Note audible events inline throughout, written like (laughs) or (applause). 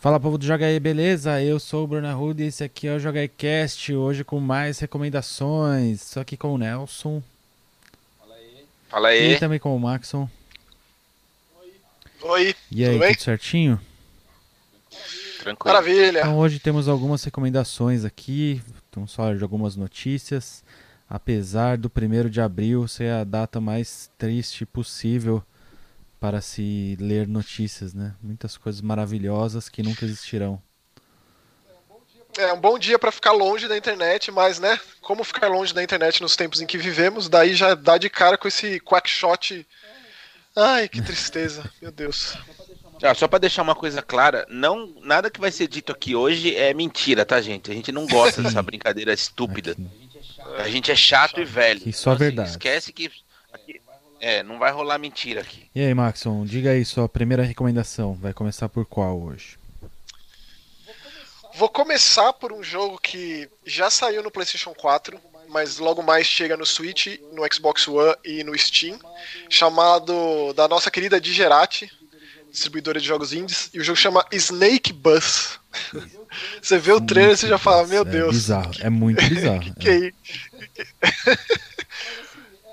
Fala povo do Joga aí, beleza? Eu sou o Bruno Arruda e esse aqui é o Joga aí Cast, hoje com mais recomendações. Só aqui com o Nelson. Fala aí. E também com o Maxon. Oi, E aí, tudo bem? tudo certinho? Tranquilo. Maravilha. Então hoje temos algumas recomendações aqui, vamos falar de algumas notícias. Apesar do 1 de abril ser a data mais triste possível para se ler notícias, né? Muitas coisas maravilhosas que nunca existirão. É um bom dia pra ficar longe da internet, mas né, como ficar longe da internet nos tempos em que vivemos, daí já dá de cara com esse quackshot. Ai, que tristeza, (laughs) meu Deus. Ah, só pra deixar uma coisa clara, não, nada que vai ser dito aqui hoje é mentira, tá, gente? A gente não gosta dessa brincadeira estúpida. Aqui. A gente é chato e velho. Aqui só assim, verdade. esquece que aqui- é, não vai rolar mentira aqui. E aí, Maxon, diga aí sua primeira recomendação. Vai começar por qual hoje? Vou começar por um jogo que já saiu no PlayStation 4, mas logo mais chega no Switch, no Xbox One e no Steam, chamado da nossa querida Digerati, distribuidora de jogos indies, e o jogo chama Snake Bus. (laughs) Você vê o trailer e você já fala, meu É Deus. bizarro, é muito (laughs) bizarro. que, que é isso? (laughs)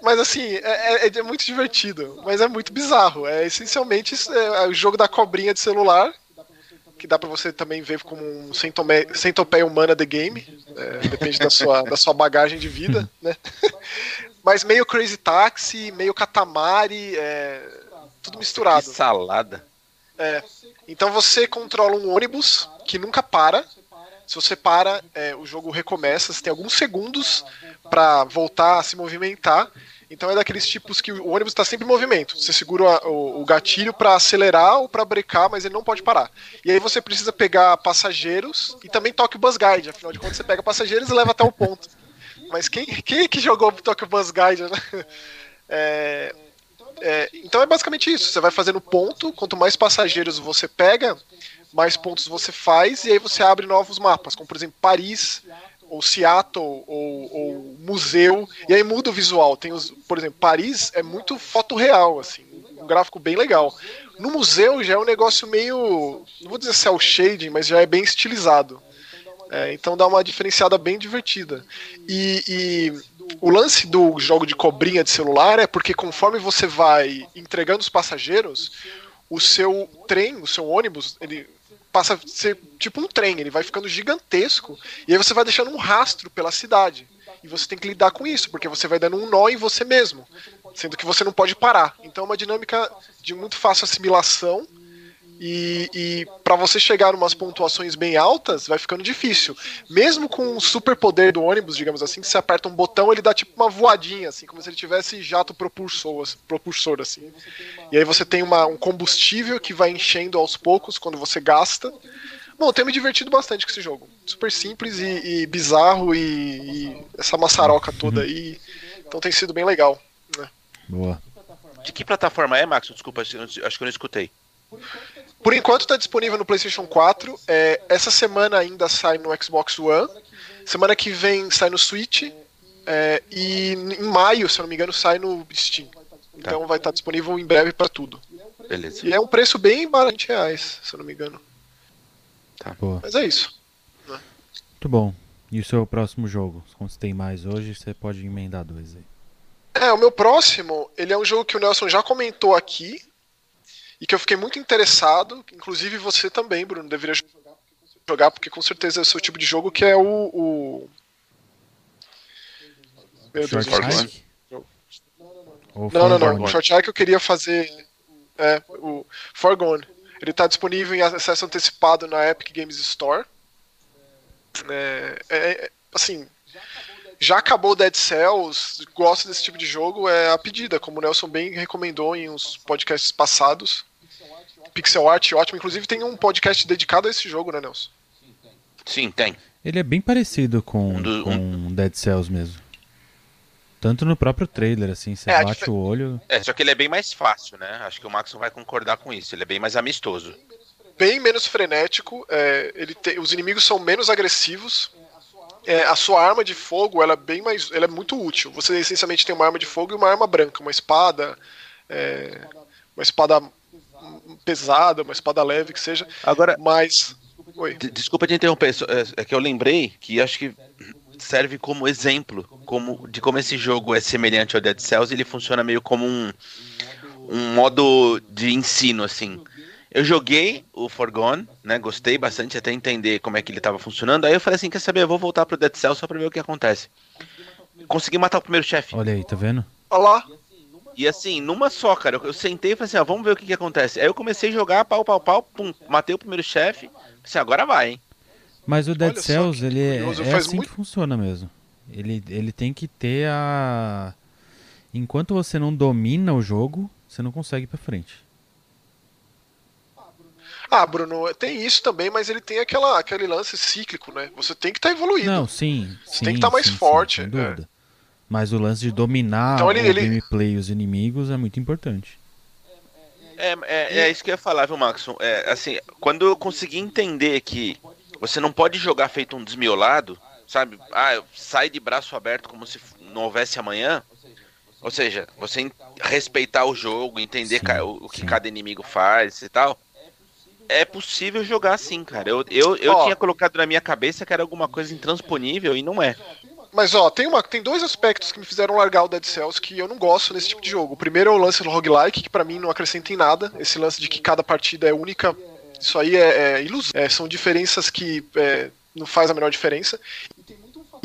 Mas assim, é, é- é muito divertido, mas é muito bizarro. É essencialmente isso, é, o jogo da cobrinha de celular, que dá pra você também ver como um centome- centopeia humana the game. é, depende da sua, da sua bagagem de vida, né? (laughs) Mas meio Crazy Taxi, meio Katamari, é, tudo Que misturado. salada. É. Então você controla um ônibus que nunca para. Se você para, é, o jogo recomeça. Você tem alguns segundos pra voltar a se movimentar. Então é daqueles tipos que o ônibus está sempre em movimento. Você segura o, o gatilho pra acelerar ou pra brecar, mas ele não pode parar. E aí você precisa pegar passageiros e também toque o Bus Guide. Afinal de contas, você pega passageiros e leva até o ponto. Mas quem, quem que jogou Tokyo Bus Guide, né? É, é, então é basicamente isso. Você vai fazendo ponto, quanto mais passageiros você pega, mais pontos você faz, e aí você abre novos mapas, como por exemplo Paris, ou Seattle, ou, ou museu, e aí muda o visual. Tem os, por exemplo, Paris é muito foto real, assim, um gráfico bem legal. No museu já é um negócio meio, não vou dizer cel shading, mas já é bem estilizado. É, então dá uma diferenciada bem divertida. E, e o lance do jogo de cobrinha de celular é porque conforme você vai entregando os passageiros, o seu trem, o seu ônibus, ele passa a ser tipo um trem, ele vai ficando gigantesco e aí você vai deixando um rastro pela cidade. E você tem que lidar com isso, porque você vai dando um nó em você mesmo, sendo que você não pode parar. Então é uma dinâmica de muito fácil assimilação e, e para você chegar em umas pontuações bem altas, vai ficando difícil. Mesmo com o super poder do ônibus, digamos assim, que você aperta um botão, ele dá tipo uma voadinha, assim, como se ele tivesse jato propulsor, assim, propulsor, assim. E aí você tem uma, um combustível que vai enchendo aos poucos quando você gasta. Bom, eu tenho me divertido bastante com esse jogo. Super simples e, e bizarro e, e essa maçaroca toda aí. Então tem sido bem legal. né? Boa. De que plataforma é, Max? Desculpa, acho que eu não escutei. Por enquanto está disponível no PlayStation 4. É, essa semana ainda sai no Xbox One. Semana que vem sai no Switch. é, e em maio, se eu não me engano, sai no Steam. Então vai estar disponível em breve para tudo. Beleza. E é um preço bem barato, 20 reais, se eu não me engano. Boa. Mas é isso. Muito bom. E o seu próximo jogo? Como você tem mais hoje, você pode emendar dois aí. É, o meu próximo, ele é um jogo que o Nelson já comentou aqui. E que eu fiquei muito interessado. Inclusive você também, Bruno, deveria jogar, porque com certeza é o seu tipo de jogo, que é o. o... Meu Deus, Short Não, não, não. Forgone? O Short Hike eu queria fazer. É, o Forgone. Ele tá disponível em acesso antecipado na Epic Games Store. É, é, é, assim, já acabou o Dead Cells, gosto desse tipo de jogo, é a pedida, como o Nelson bem recomendou em uns podcasts passados. Pixel art ótimo, inclusive tem um podcast dedicado a esse jogo, né, Nelson? Sim, tem. Ele é bem parecido com, Um do- com Dead Cells mesmo. Tanto no próprio trailer, assim, você É, bate o olho. É, só que ele é bem mais fácil, né? Acho que o Max vai concordar com isso. Ele é bem mais amistoso. Bem menos frenético, é, ele te- os inimigos são menos agressivos. É, a sua arma de fogo ela é bem mais. Ela é muito útil. Você essencialmente tem uma arma de fogo e uma arma branca, uma espada. é, uma espada pesada, uma espada leve que seja. Agora, mas. Oi. Desculpa te interromper, é, é que eu lembrei que acho que serve como exemplo como, de como esse jogo é semelhante ao Dead Cells, ele funciona meio como um, um modo de ensino, assim. Eu joguei o Forgone, né? Gostei bastante até entender como é que ele estava funcionando. Aí eu falei assim, quer saber? Eu vou voltar pro Dead Cells só pra ver o que acontece. Consegui matar o primeiro chefe. Olha aí, tá vendo? Olha lá. E assim, numa só, cara, eu, sentei e falei assim, ó, vamos ver o que, que acontece. Aí eu comecei a jogar, pau, pau, pau, pum, matei o primeiro chefe. Assim, agora vai, hein? Mas o Dead Olha Cells, ele é, curioso, é assim muito- que funciona mesmo. Ele, ele tem que ter a. Enquanto você não domina o jogo, você não consegue ir pra frente. Ah, Bruno, tem isso também, mas ele tem aquela, aquele lance cíclico, né? Você tem que estar evoluído. Não, sim. Você sim, tem que tá mais sim, sim, forte, sem é. dúvida. Mas o lance de dominar Então ele- o ele- gameplay e os inimigos é muito importante. É, é, é isso que eu ia falar, viu, Maxon? É, assim, quando eu consegui entender que você não pode jogar feito um desmiolado, sabe? Ah, sai de braço aberto como se não houvesse amanhã. Ou seja, você respeitar o jogo, entender Sim, o, o que sim. cada inimigo faz e tal. É possível jogar assim, cara. Eu, eu, eu Ó. tinha colocado na minha cabeça que era alguma coisa intransponível e não é. Mas ó, tem, uma, tem dois aspectos que me fizeram largar o Dead Cells que eu não gosto nesse tipo de jogo. O primeiro é o lance do roguelike, que pra mim não acrescenta em nada. Esse lance de que cada partida é única. Isso aí é, é ilusão. É, são diferenças que é, não faz a menor diferença.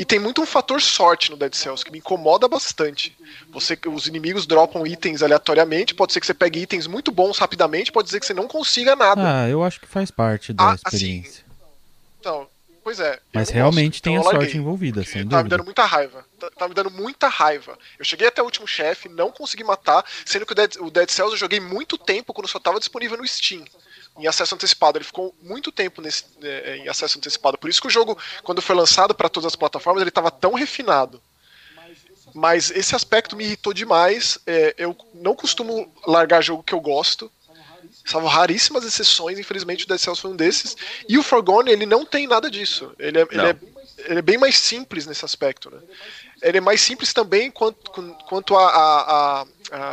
E tem muito um fator sorte no Dead Cells que me incomoda bastante. Você, os inimigos dropam itens aleatoriamente, pode ser que você pegue itens muito bons rapidamente, pode dizer que você não consiga nada. Ah, eu acho que faz parte da Ah, assim, experiência. Então, pois é. Mas realmente gosto, tem então a sorte larguei. envolvida, sem Tá me dúvida. dando muita raiva. Tá, tá me dando muita raiva. Eu cheguei até o último chefe, não consegui matar, sendo que o Dead, o Dead Cells eu joguei muito tempo quando só tava disponível no Steam. Em acesso antecipado. Ele ficou muito tempo nesse, é, em acesso antecipado. Por isso que o jogo, quando foi lançado para todas as plataformas, ele tava tão refinado. Mas esse aspecto me irritou demais. É, eu não costumo largar jogo que eu gosto. Salvo raríssimas exceções, infelizmente o Dead Cells foi um desses. E o Forgone, ele não tem nada disso. Ele é, ele é, ele é bem mais simples nesse aspecto. Né? Ele é mais simples também quanto, quanto a, a- a-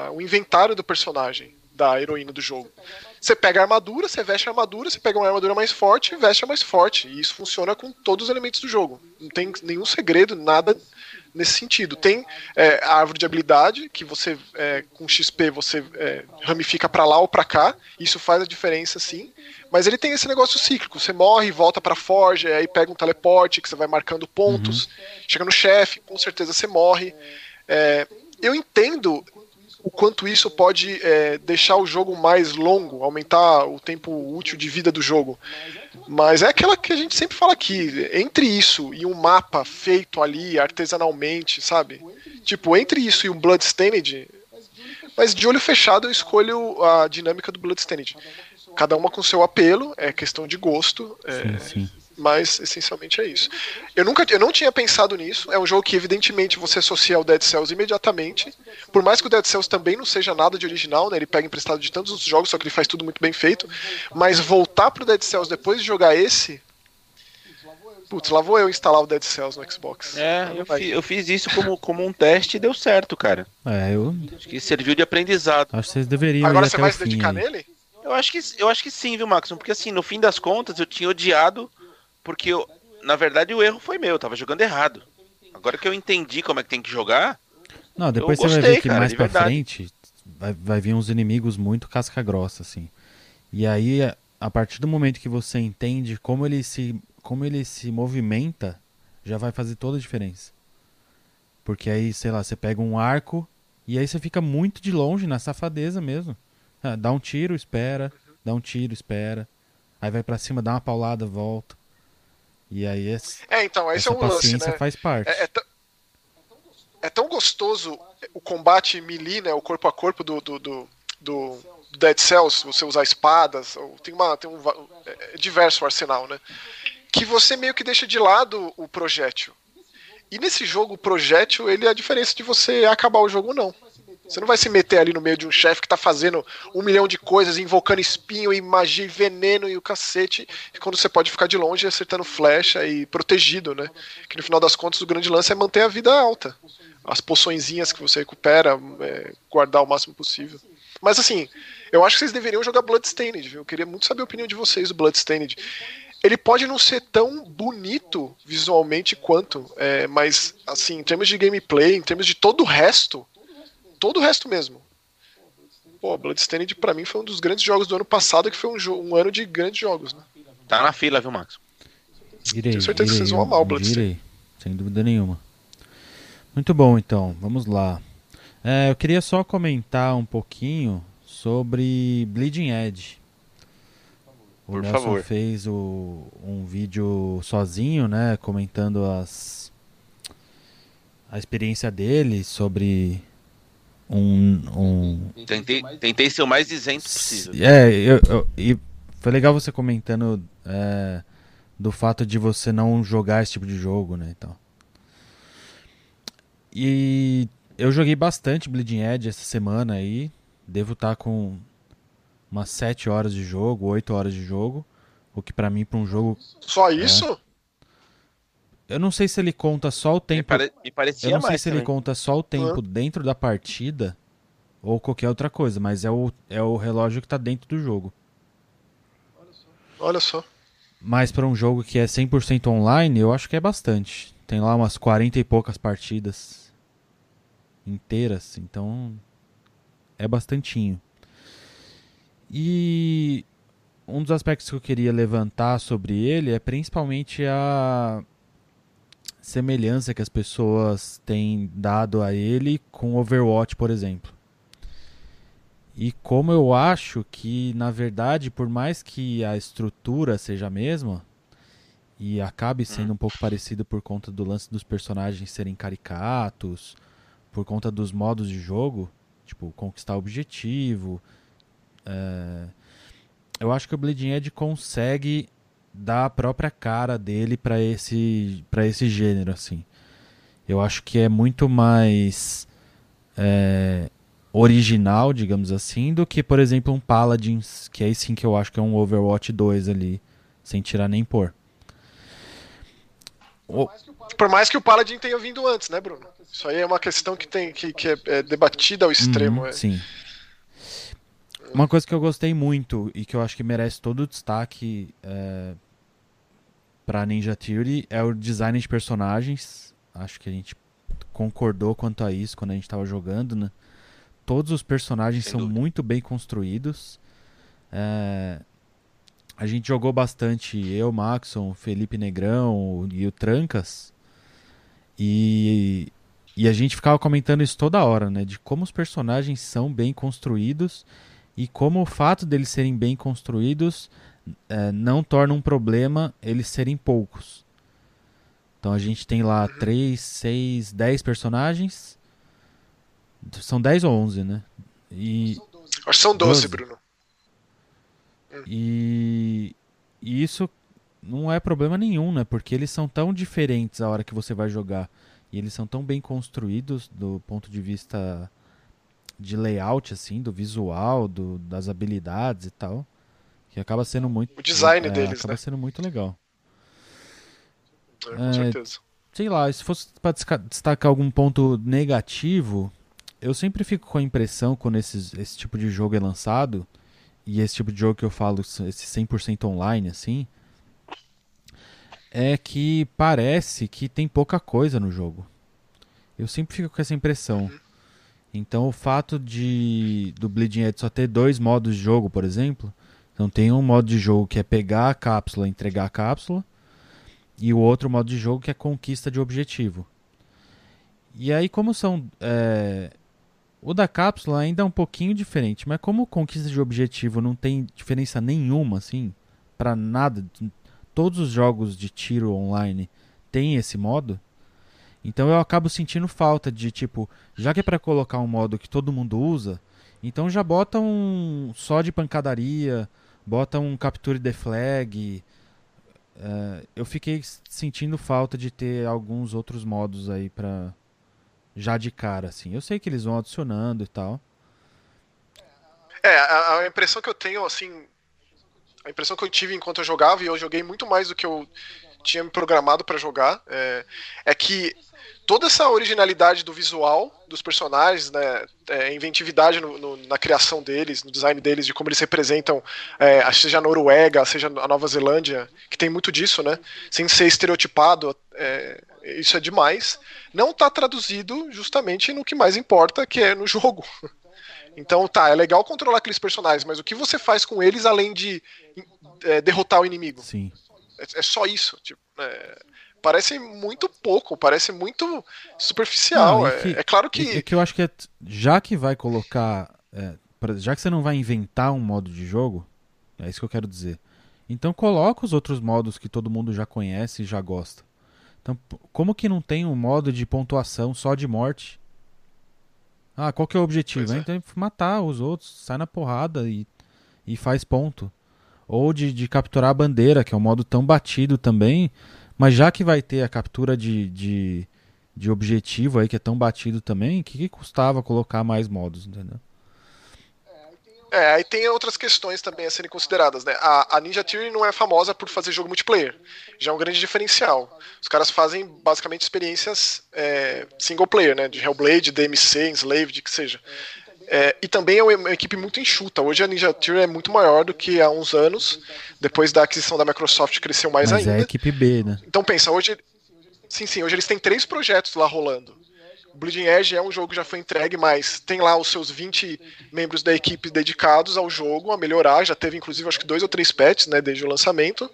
a- o inventário do personagem, da heroína do jogo. Você pega a armadura, você veste a armadura, você pega uma armadura mais forte e veste a mais forte. E isso funciona com todos os elementos do jogo. Não tem nenhum segredo, nada nesse sentido. Tem é, a árvore de habilidade, que você, é, com XP, você é, ramifica pra lá ou pra cá. Isso faz a diferença, sim. Mas ele tem esse negócio cíclico. Você morre, volta pra forja, aí pega um teleporte que você vai marcando pontos. Chega no chefe, com certeza você morre. É, eu entendo o quanto isso pode é, deixar o jogo mais longo, aumentar o tempo útil de vida do jogo. Mas é aquela que a gente sempre fala aqui, entre isso e um mapa feito ali artesanalmente, sabe? Tipo, entre isso e um Bloodstained, mas de olho fechado eu escolho a dinâmica do Bloodstained. Cada uma com seu apelo, é questão de gosto, é, Sim, sim. Mas essencialmente é isso. Eu nunca, eu não tinha pensado nisso. É um jogo que evidentemente você associa ao Dead Cells imediatamente. Por mais que o Dead Cells também não seja nada de original, né? Ele pega emprestado de tantos outros jogos, só que ele faz tudo muito bem feito. Mas voltar pro Dead Cells depois de jogar esse, putz, lá vou eu instalar o Dead Cells no Xbox. É, eu, fi- eu fiz isso como, como um teste e deu certo, cara. É, eu Acho que serviu de aprendizado. acho que vocês deveriam Agora ir você até vai o se dedicar aí. nele? Eu acho que, eu acho que sim, viu, Maxon? Porque assim, no fim das contas, eu tinha odiado, porque eu, na verdade o erro foi meu, eu tava jogando errado. Agora que eu entendi como é que tem que jogar, Não, depois você vai ver que cara, mais pra verdade. frente vai, vai vir uns inimigos muito casca grossa, assim. E aí, a- a partir do momento que você entende como ele se, como ele se movimenta, já vai fazer toda a diferença. Porque aí, sei lá, você pega um arco e aí você fica muito de longe, na safadeza mesmo. Ah, dá um tiro, espera. Dá um tiro, espera. Aí vai pra cima, dá uma paulada, volta. E aí esse, É, então, esse essa é um lance, paciência né? faz parte. É, é tão- é tão gostoso o combate melee, né, o corpo a corpo do, do, do, do Dead Cells, você usar espadas, ou tem, uma, tem um é, é diverso o arsenal, né? Que você meio que deixa de lado o projétil. E nesse jogo, o projétil, ele é a diferença de você acabar o jogo ou não. Você não vai se meter ali no meio de um chefe que tá fazendo um milhão de coisas, invocando espinho e magia e veneno e o cacete, e quando você pode ficar de longe acertando flecha e protegido, né? Que no final das contas o grande lance é manter a vida alta. As poçõezinhas que você recupera, é, guardar o máximo possível. Mas assim, Eu acho que vocês deveriam jogar Bloodstained, viu? Eu queria muito saber a opinião de vocês do Bloodstained. Ele pode não ser tão bonito visualmente quanto, é, mas assim, em termos de gameplay, em termos de todo o resto, todo o resto mesmo. Pô, Bloodstained pra mim foi um dos grandes jogos do ano passado, que foi um, um ano de grandes jogos, né? Tá na fila, viu, Max? Irei, Tenho certeza que vocês vão amar o Bloodstained. Irei, sem dúvida nenhuma. Muito bom, então, vamos lá. É, eu queria só comentar um pouquinho sobre Bleeding Edge. O Por Nelson favor. fez o, um vídeo sozinho, né, comentando as a experiência dele sobre um, um... Tentei, tentei ser o mais isento possível. É, eu, eu, e foi legal você comentando é, do fato de você não jogar esse tipo de jogo, né, então. E eu joguei bastante Bleeding Edge essa semana aí. Devo estar tá com umas 7 horas de jogo, 8 horas de jogo. O que para mim, para um jogo. Só é. isso? Eu não sei se ele conta só o tempo. Me, pare... Me parecia eu não sei mais se também. ele conta só o tempo uhum. dentro da partida ou qualquer outra coisa, mas é o, é o relógio que tá dentro do jogo. Olha só. Mas para um jogo que é 100% online, eu acho que é bastante. Tem lá umas 40 e poucas partidas inteiras, então é bastantinho. E um dos aspectos que eu queria levantar sobre ele é principalmente a semelhança que as pessoas têm dado a ele com Overwatch, por exemplo. E como eu acho que, na verdade, por mais que a estrutura seja a mesma, e acabe sendo um pouco parecido por conta do lance dos personagens serem caricatos, por conta dos modos de jogo, tipo, conquistar o objetivo. É... Eu acho que o Bleeding Edge consegue dar a própria cara dele para esse, pra esse gênero, assim. Eu acho que é muito mais é, original, digamos assim, do que, por exemplo, um Paladins, que é sim que eu acho que é um Overwatch 2 ali, sem tirar nem pôr. Por mais que o Paladin tenha vindo antes, né, Bruno? Isso aí é uma questão que, tem, que, que é, é debatida ao extremo. Uhum, é. Sim. Uma coisa que eu gostei muito e que eu acho que merece todo o destaque é, para Ninja Theory é o design de personagens. Acho que a gente concordou quanto a isso quando a gente estava jogando, né? Todos os personagens Sem são dúvida. muito bem construídos. É, a gente jogou bastante, eu, Maxon, Felipe Negrão e o Trancas. E e a gente ficava comentando isso toda hora, né? De como os personagens são bem construídos e como o fato deles serem bem construídos é, não torna um problema eles serem poucos. Então a gente tem lá 3, 6, 10 personagens. São 10 ou 11, né? E... Acho que são 12, 12. Bruno. E... e isso não é problema nenhum, né? Porque eles são tão diferentes a hora que você vai jogar. E eles são tão bem construídos do ponto de vista de layout, assim, do visual, do, das habilidades e tal, que acaba sendo muito. O design é, deles, acaba né? sendo muito legal. É, com é, certeza. Sei lá, se fosse para destacar algum ponto negativo, eu sempre fico com a impressão quando esses, esse tipo de jogo é lançado, e esse tipo de jogo que eu falo, esse 100% online, assim, é que parece que tem pouca coisa no jogo. Eu sempre fico com essa impressão. Então o fato de do Bleeding Edge só ter dois modos de jogo, por exemplo, então tem um modo de jogo que é pegar a cápsula, entregar a cápsula, e o outro modo de jogo que é conquista de objetivo. E aí como são é... o da cápsula ainda é um pouquinho diferente, mas como conquista de objetivo não tem diferença nenhuma assim, para nada, todos os jogos de tiro online têm esse modo. Então eu acabo sentindo falta de tipo, já que é para colocar um modo que todo mundo usa, então já bota um só de pancadaria, bota um capture the flag. Uh, eu fiquei sentindo falta de ter alguns outros modos aí para já de cara assim. Eu sei que eles vão adicionando e tal. É, a, a impressão que eu tenho assim a impressão que eu tive enquanto eu jogava, e eu joguei muito mais do que eu tinha me programado para jogar, é, é, que toda essa originalidade do visual dos personagens, né, é, inventividade no, no, na criação deles, no design deles, de como eles representam, é, seja a Noruega, seja a Nova Zelândia, que tem muito disso, né, sem ser estereotipado, é, isso é demais, não está traduzido justamente no que mais importa, que é no jogo. (laughs) Então, tá, é legal controlar aqueles personagens, mas o que você faz com eles além de é, derrotar o inimigo? Sim. É, é só isso. Tipo, é, parece muito pouco, parece muito superficial. Não, é, que, é, claro que. É que eu acho que é, já que vai colocar. É, já que você não vai inventar um modo de jogo, é isso que eu quero dizer. Então coloca os outros modos que todo mundo já conhece e já gosta. Então, como que não tem um modo de pontuação só de morte? Ah, qual que é o objetivo? É. Então matar os outros, sai na porrada e, e faz ponto. Ou de, de capturar a bandeira, que é um modo tão batido também. Mas já que vai ter a captura de, de, de objetivo aí, que é tão batido também, o que, que custava colocar mais modos, entendeu? É, aí tem outras questões também a serem consideradas, né? A, a, Ninja Theory não é famosa por fazer jogo multiplayer, já é um grande diferencial. Os caras fazem basicamente experiências é, single player, né? De Hellblade, DMC, Enslaved, que seja. É, e também é uma equipe muito enxuta. Hoje a Ninja Theory é muito maior do que há uns anos. Depois da aquisição da Microsoft cresceu mais Mas ainda. é a equipe B, né? Então pensa, hoje. Sim, sim, hoje eles têm três projetos lá rolando. Bleeding Edge é um jogo que já foi entregue, mas tem lá os seus 20 membros da equipe dedicados ao jogo, a melhorar. Já teve, inclusive, acho que dois ou três patches, né, desde o lançamento.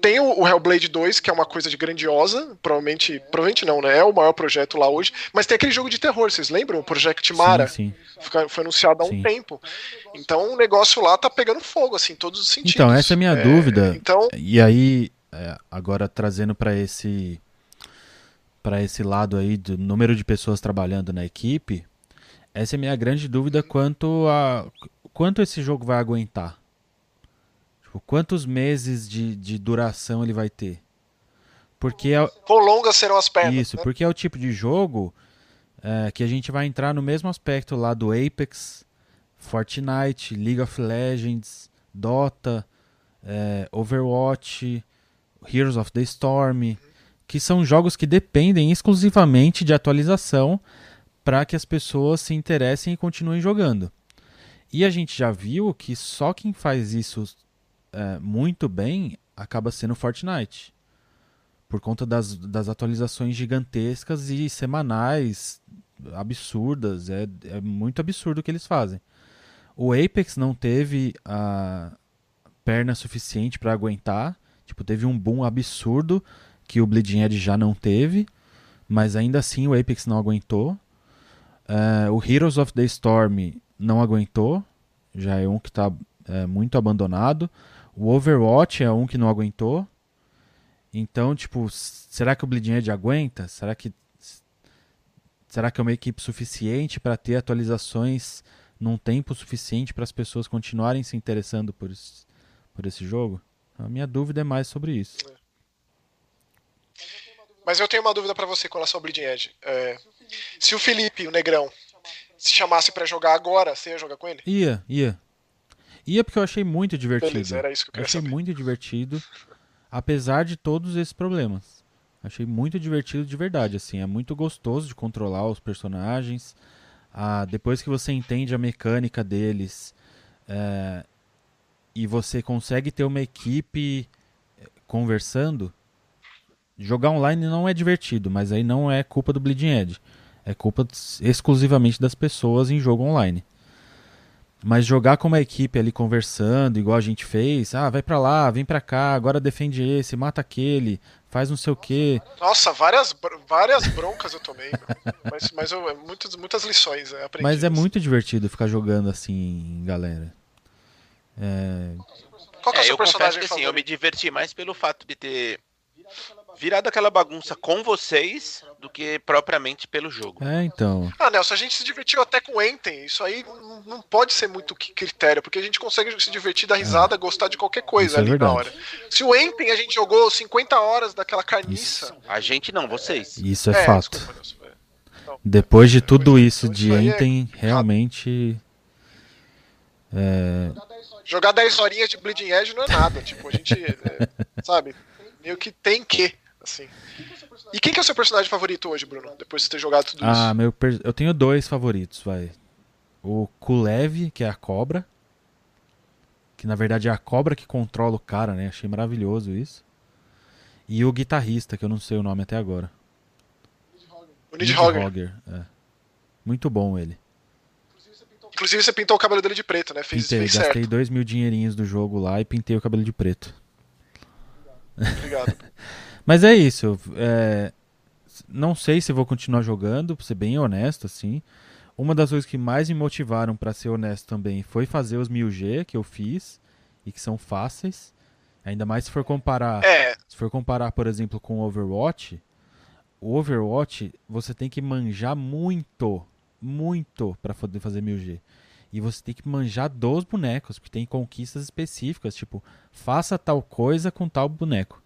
Tem o, Hellblade 2, que é uma coisa de grandiosa. Provavelmente, provavelmente não, né? É o maior projeto lá hoje. Mas tem aquele jogo de terror, vocês lembram? O Project Mara. Sim, sim. Foi anunciado há um sim. tempo. Então o negócio lá tá pegando fogo, assim, em todos os sentidos. Então, essa é a minha é, dúvida. Então... E aí, é, agora trazendo para esse para esse lado aí do número de pessoas trabalhando na equipe, essa é a minha grande dúvida quanto a quanto esse jogo vai aguentar. Tipo, quantos meses de, de duração ele vai ter? Porque é, Quão longas serão as pernas? Isso, né? porque é o tipo de jogo é, que a gente vai entrar no mesmo aspecto lá do Apex, Fortnite, League of Legends, Dota, é, Overwatch, Heroes of the Storm. Uhum que são jogos que dependem exclusivamente de atualização para que as pessoas se interessem e continuem jogando. E a gente já viu que só quem faz isso é, muito bem acaba sendo Fortnite. Por conta das, das atualizações gigantescas e semanais absurdas. É, é muito absurdo o que eles fazem. O Apex não teve a perna suficiente para aguentar. Tipo, teve um boom absurdo que o Bleeding Edge já não teve, mas ainda assim o Apex não aguentou. Uh, o Heroes of the Storm não aguentou, já é um que está é, muito abandonado. O Overwatch é um que não aguentou. Então, tipo, será que o Bleeding Edge aguenta? Será que será que é uma equipe suficiente para ter atualizações num tempo suficiente para as pessoas continuarem se interessando por por esse jogo? A minha dúvida é mais sobre isso. É. Mas eu tenho uma dúvida para você com relação ao Bleeding Edge. É, se o Felipe, o Negrão, se chamasse para jogar agora, você ia jogar com ele? Ia, ia. Ia porque eu achei muito divertido. Beleza, era isso que eu queria achei saber. muito divertido, apesar de todos esses problemas. Achei muito divertido de verdade, assim. É muito gostoso de controlar os personagens. Ah, depois que você entende a mecânica deles é, e você consegue ter uma equipe é, conversando, Jogar online não é divertido, mas aí não é culpa do Bleeding Edge. É culpa exclusivamente das pessoas em jogo online. Mas jogar com uma equipe ali conversando, igual a gente fez, ah, vai para lá, vem para cá, agora defende esse, mata aquele, faz não sei o quê. Nossa, várias, várias broncas eu tomei, mas, mas eu, é muitas, muitas lições eu aprendi. Mas é muito divertido ficar jogando assim, galera. É... Qual que é, o é seu eu personagem confesso que, assim, eu me diverti mais pelo fato de ter virado aquela bagunça com vocês do que propriamente pelo jogo. É, então. Ah, Nelson, a gente se divertiu até com o Enten. Isso aí não pode ser muito critério, porque a gente consegue se divertir, dar risada, é. gostar de qualquer coisa Isso é ali é na hora. Se o Enten a gente jogou 50 horas daquela carniça. Isso. A gente não, vocês. Isso é, é fato. Desculpa, Nelson, não, Depois de tudo isso de Enten, é... realmente. Jogar 10 horinhas de Bleeding Edge não é nada. tipo, a gente. (laughs) sabe? Meio que tem que Assim. E quem que é o seu personagem favorito hoje, Bruno? Depois de ter jogado tudo ah, isso? Ah, meu per... eu tenho dois favoritos, vai. O Kulev, que é a cobra. Que na verdade é a cobra que controla o cara, né? Achei maravilhoso isso. E o guitarrista, que eu não sei o nome até agora. O Nidhogger. É. Muito bom ele. Inclusive você pintou o cabelo dele de preto, né? Fez, Pintei, fez gastei certo. dois mil dinheirinhos do jogo lá e pintei o cabelo de preto. Obrigado. (laughs) Mas é isso. É... Não sei se vou continuar jogando, pra ser bem honesto, assim. Uma das coisas que mais me motivaram, para ser honesto também, foi fazer os 1000G que eu fiz e que são fáceis. Ainda mais se for comparar, é. se for comparar, por exemplo, com o Overwatch, o Overwatch você tem que manjar muito, muito para poder fazer 1000G. E você tem que manjar dos bonecos, porque tem conquistas específicas, tipo, faça tal coisa com tal boneco.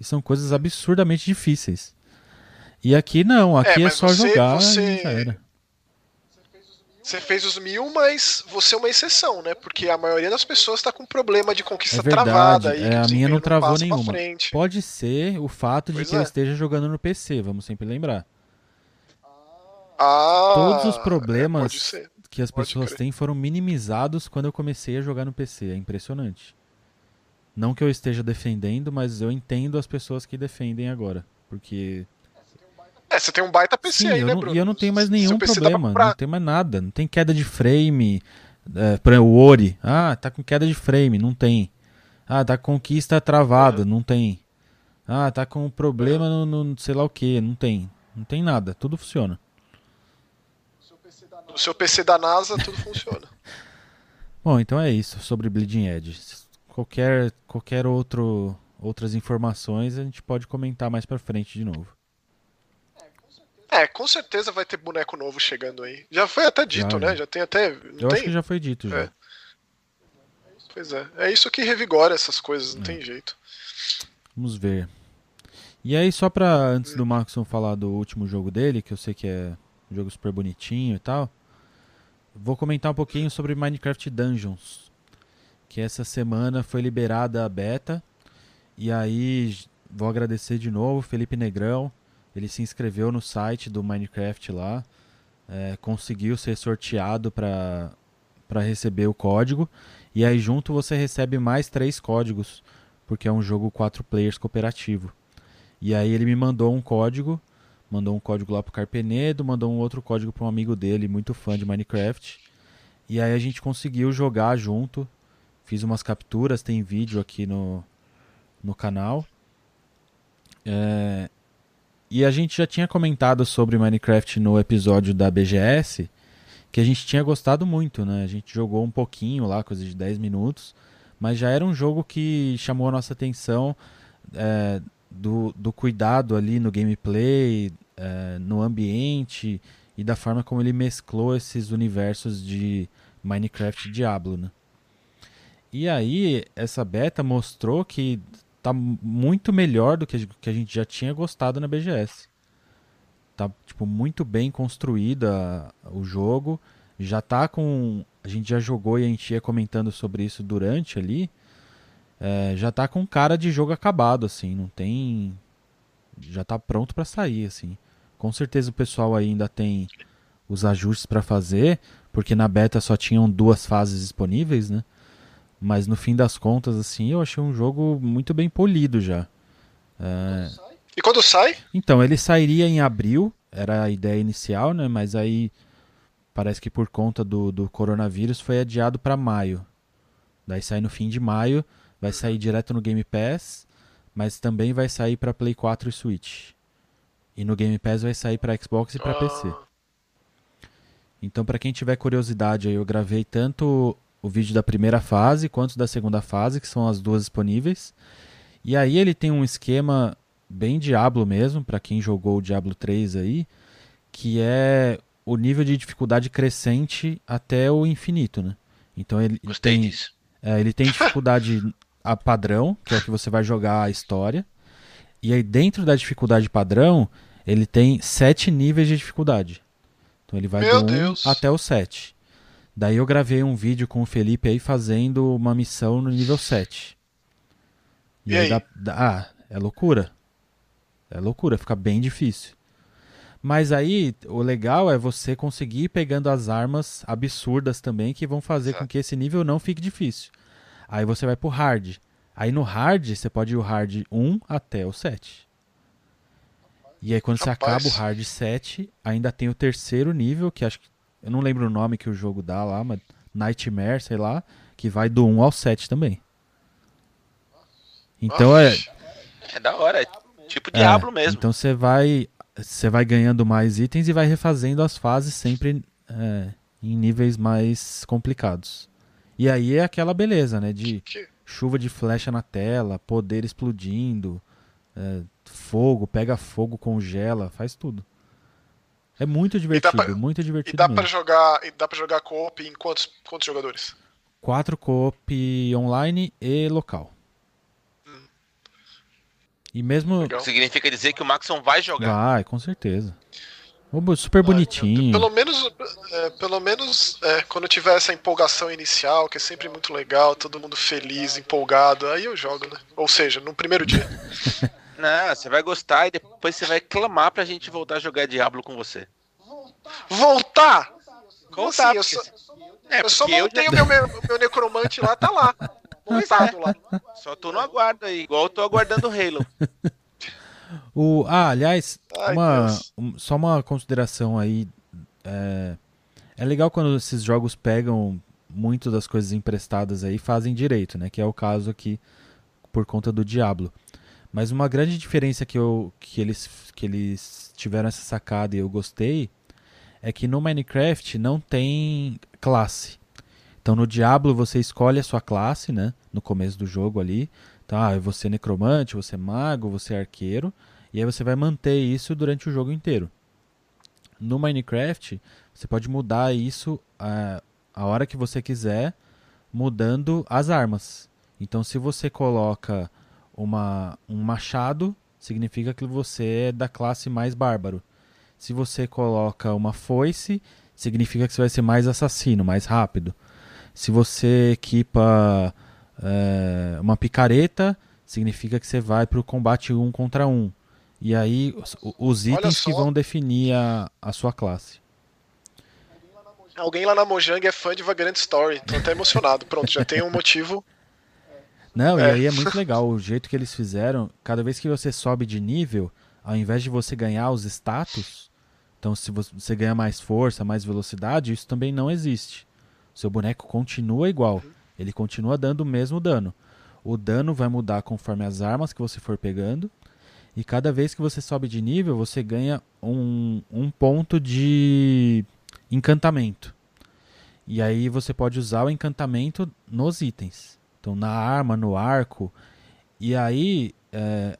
E são coisas absurdamente difíceis. E aqui não, aqui é, é só você, jogar você... já era. Você fez os mil, mas você é uma exceção, né? Porque a maioria das pessoas está com problema de conquista é verdade, travada. É, a minha não travou nenhuma. Pode ser o fato pois de que é. eu esteja jogando no PC, vamos sempre lembrar. Ah, Todos os é, problemas é, que as pessoas têm foram minimizados quando eu comecei a jogar no PC. É impressionante. Não que eu esteja defendendo, mas eu entendo as pessoas que defendem agora. Porque é, você tem um baita PC Sim, aí, né, Bruno? E eu não tenho mais nenhum problema, pra... não tem mais nada, não tem queda de frame. É, por exemplo, o Ori, ah, tá com queda de frame, não tem. Ah, tá com conquista travada, não tem. Ah, tá com problema no, no sei lá o que, não tem. Não tem nada, tudo funciona. No seu PC da NASA, tudo funciona. (laughs) Bom, então é isso sobre Bleeding Edge. Qualquer, qualquer outro, outras informações a gente pode comentar mais pra frente de novo. É, com certeza vai ter boneco novo chegando aí. Já foi até dito, Já, né? já. Já tem até. Não Eu tem? acho que já foi dito já. É. Pois é. É isso que revigora essas coisas, não É. tem jeito. Vamos ver. E aí, só pra antes do Maxon falar do último jogo dele, que eu sei que é um jogo super bonitinho e tal, vou comentar um pouquinho sobre Minecraft Dungeons. Que essa semana foi liberada a beta. E aí, vou agradecer de novo, Felipe Negrão. Ele se inscreveu no site do Minecraft lá, é, conseguiu ser sorteado para receber o código. E aí, junto, você recebe mais três códigos, porque é um jogo quatro players cooperativo. E aí, ele me mandou um código, mandou um código lá pro Carpenedo, mandou um outro código para um amigo dele, muito fã de Minecraft. E aí, a gente conseguiu jogar junto. Fiz umas capturas, tem vídeo aqui no, no canal. É, e a gente já tinha comentado sobre Minecraft no episódio da BGS, que a gente tinha gostado muito, né? A gente jogou um pouquinho lá, coisa de 10 minutos, mas já era um jogo que chamou a nossa atenção é, do, do cuidado ali no gameplay, é, no ambiente e da forma como ele mesclou esses universos de Minecraft e Diablo, né? E aí, essa beta mostrou que tá muito melhor do que a gente já tinha gostado na BGS. Tá tipo muito bem construída o jogo, já tá com a gente já jogou e a gente ia comentando sobre isso durante ali. É, já tá com cara de jogo acabado assim, não tem já tá pronto para sair assim. Com certeza o pessoal ainda tem os ajustes para fazer, porque na beta só tinham duas fases disponíveis, né? Mas no fim das contas, assim, eu achei um jogo muito bem polido já. É... E quando sai? Então, ele sairia em abril, era a ideia inicial, né? Mas aí parece que por conta do, do coronavírus foi adiado para maio. Daí sai no fim de maio, vai sair direto no Game Pass, mas também vai sair para Play 4 e Switch. E no Game Pass vai sair para Xbox e para Ah. PC. Então, para quem tiver curiosidade, eu gravei tanto o vídeo da primeira fase quanto da segunda fase, que são as duas disponíveis. E aí ele tem um esquema bem Diablo mesmo, para quem jogou o Diablo 3 aí, que é o nível de dificuldade crescente até o infinito, né? Então ele Gostei tem, disso. é, ele tem dificuldade a padrão, que é o que você vai jogar a história. E aí dentro da dificuldade padrão, ele tem sete níveis de dificuldade. Então ele vai Meu do 1 Deus. até o 7. Daí eu gravei um vídeo com o Felipe aí fazendo uma missão no nível 7. E aí? dá- dá- ah, é loucura. É loucura, fica bem difícil. Mas aí, o legal é você conseguir ir pegando as armas absurdas também que vão fazer com que esse nível não fique difícil. Aí você vai pro hard. Aí no hard, você pode ir o hard 1 até o 7. E aí quando você acaba o hard 7, ainda tem o terceiro nível, que acho que. Eu não lembro o nome que o jogo dá lá, mas Nightmare, sei lá, que vai do 1 ao 7 também. Então é. É da hora, é tipo Diablo é, mesmo. Então você vai. Você vai ganhando mais itens e vai refazendo as fases sempre é, em níveis mais complicados. E aí é aquela beleza, né? De chuva de flecha na tela, poder explodindo, é, fogo, pega fogo, congela, faz tudo. É muito divertido, pra, muito divertido. E dá para jogar, e dá para jogar co-op em quantos, quantos jogadores? Quatro co-op online e local. E mesmo. Legal. Significa dizer que o Maxon vai jogar. Vai, com certeza. Super bonitinho. Pelo menos, é, pelo menos é, quando tiver essa empolgação inicial, que é sempre muito legal, todo mundo feliz, empolgado, aí eu jogo, né? Ou seja, no primeiro dia. (laughs) Não, você vai gostar e depois você vai clamar pra gente voltar a jogar Diablo com você. Voltar? Voltar? Assim, eu só, é, eu só montei eu o meu, meu necromante lá, tá lá. (laughs) Montado lá. Só tô no aguardo aí, igual eu tô aguardando o Halo. (laughs) O, ah, aliás, Ai, uma, um, só uma consideração aí. É, é legal quando esses jogos pegam muito das coisas emprestadas aí e fazem direito, né? Que é o caso aqui por conta do Diablo. Mas uma grande diferença que, eu, que, eles, que eles tiveram essa sacada e eu gostei é que no Minecraft não tem classe. Então no Diablo você escolhe a sua classe, né? No começo do jogo ali. Tá, você é necromante, você é mago, você é arqueiro, e aí você vai manter isso durante o jogo inteiro. No Minecraft, você pode mudar isso a, a hora que você quiser, mudando as armas. Então, se você coloca uma, um machado, significa que você é da classe mais bárbaro. Se você coloca uma foice, significa que você vai ser mais assassino, mais rápido. Se você equipa é, uma picareta significa que você vai para o combate um contra um. E aí os, os itens que vão definir a, a sua classe. Alguém lá na Mojang é fã de Vagrant Story. Tô até emocionado. Pronto, já tem um motivo. Não, é. e aí é muito (laughs) legal o jeito que eles fizeram. Cada vez que você sobe de nível, ao invés de você ganhar os status, então se você ganha mais força, mais velocidade, isso também não existe. Seu boneco continua igual. Ele continua dando o mesmo dano. O dano vai mudar conforme as armas que você for pegando. E cada vez que você sobe de nível, você ganha um, um ponto de encantamento. E aí você pode usar o encantamento nos itens. Então, na arma, no arco. E aí, é,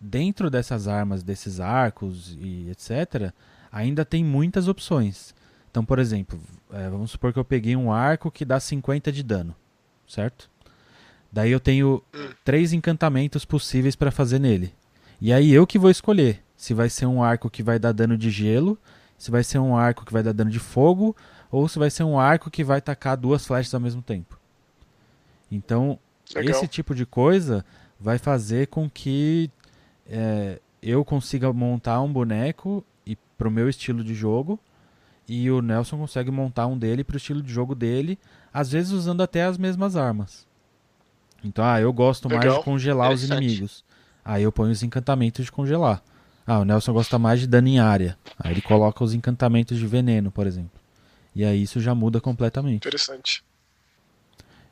dentro dessas armas, desses arcos e etc., ainda tem muitas opções. Então, por exemplo, é, vamos supor que eu peguei um arco que dá 50 de dano, certo? Daí eu tenho três encantamentos possíveis para fazer nele. E aí eu que vou escolher se vai ser um arco que vai dar dano de gelo, se vai ser um arco que vai dar dano de fogo, ou se vai ser um arco que vai tacar duas flechas ao mesmo tempo. Então, Legal. esse tipo de coisa vai fazer com que é, eu consiga montar um boneco e pro meu estilo de jogo e o Nelson consegue montar um dele para o estilo de jogo dele, às vezes usando até as mesmas armas. Então, ah, eu gosto Legal. mais de congelar os inimigos. Aí eu ponho os encantamentos de congelar. Ah, o Nelson gosta mais de dano em área. Aí ele coloca os encantamentos de veneno, por exemplo. E aí isso já muda completamente. Interessante.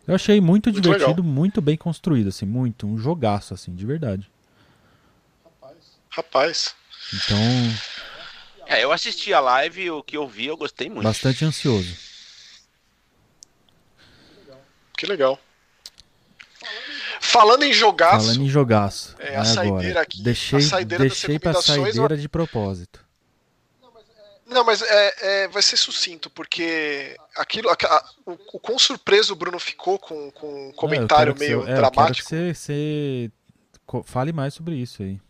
Eu achei muito, muito divertido, legal. muito bem construído, assim, muito. Um jogaço, assim, de verdade. Rapaz. Então, é, eu assisti a live, o que eu vi, eu gostei muito. Bastante ansioso. Que legal. Falando em jogaço. Falando em jogaço. É, a saideira agora. aqui. Deixei, a saideira deixei pra saideira de propósito. Não, mas é, é, vai ser sucinto, porque aquilo. A, a, o, o quão surpreso o Bruno ficou com, com um comentário Não, meio você, dramático. É, eu quero que você, você fale mais sobre isso aí.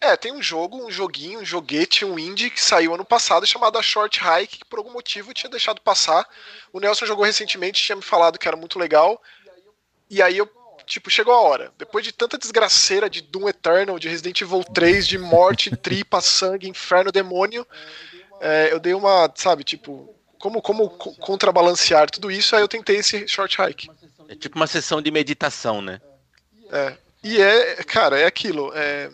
É, tem um jogo, um joguinho, um joguete, um indie que saiu ano passado chamado Short Hike, que por algum motivo eu tinha deixado passar. O Nelson jogou recentemente, tinha me falado que era muito legal. E aí eu tipo, chegou a hora. Depois de tanta desgraceira de Doom Eternal, de Resident Evil 3, de morte, (laughs) tripa, sangue, inferno, demônio, é, eu dei uma, sabe, tipo, como, como contrabalancear tudo isso, aí eu tentei esse short hike. É tipo uma sessão de meditação, né? É. E é, cara, é aquilo. É...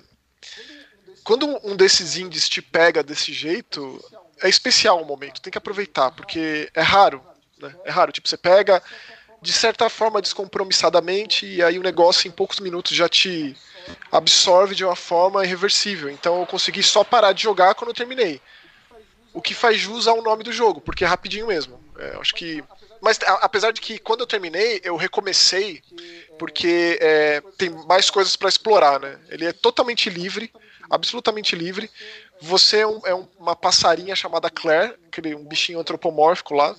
Quando um desses indies te pega desse jeito, é especial o momento, tem que aproveitar, porque é raro. Né? É raro. Tipo, você pega de certa forma descompromissadamente e aí o negócio em poucos minutos já te absorve de uma forma irreversível. Então eu consegui só parar de jogar quando eu terminei. O que faz jus ao nome do jogo, porque é rapidinho mesmo. É, acho que mas apesar de que quando eu terminei, eu recomecei porque é, tem mais coisas para explorar, né? Ele é totalmente livre, absolutamente livre. Você é, é uma passarinha chamada Claire, aquele um bichinho antropomórfico lá.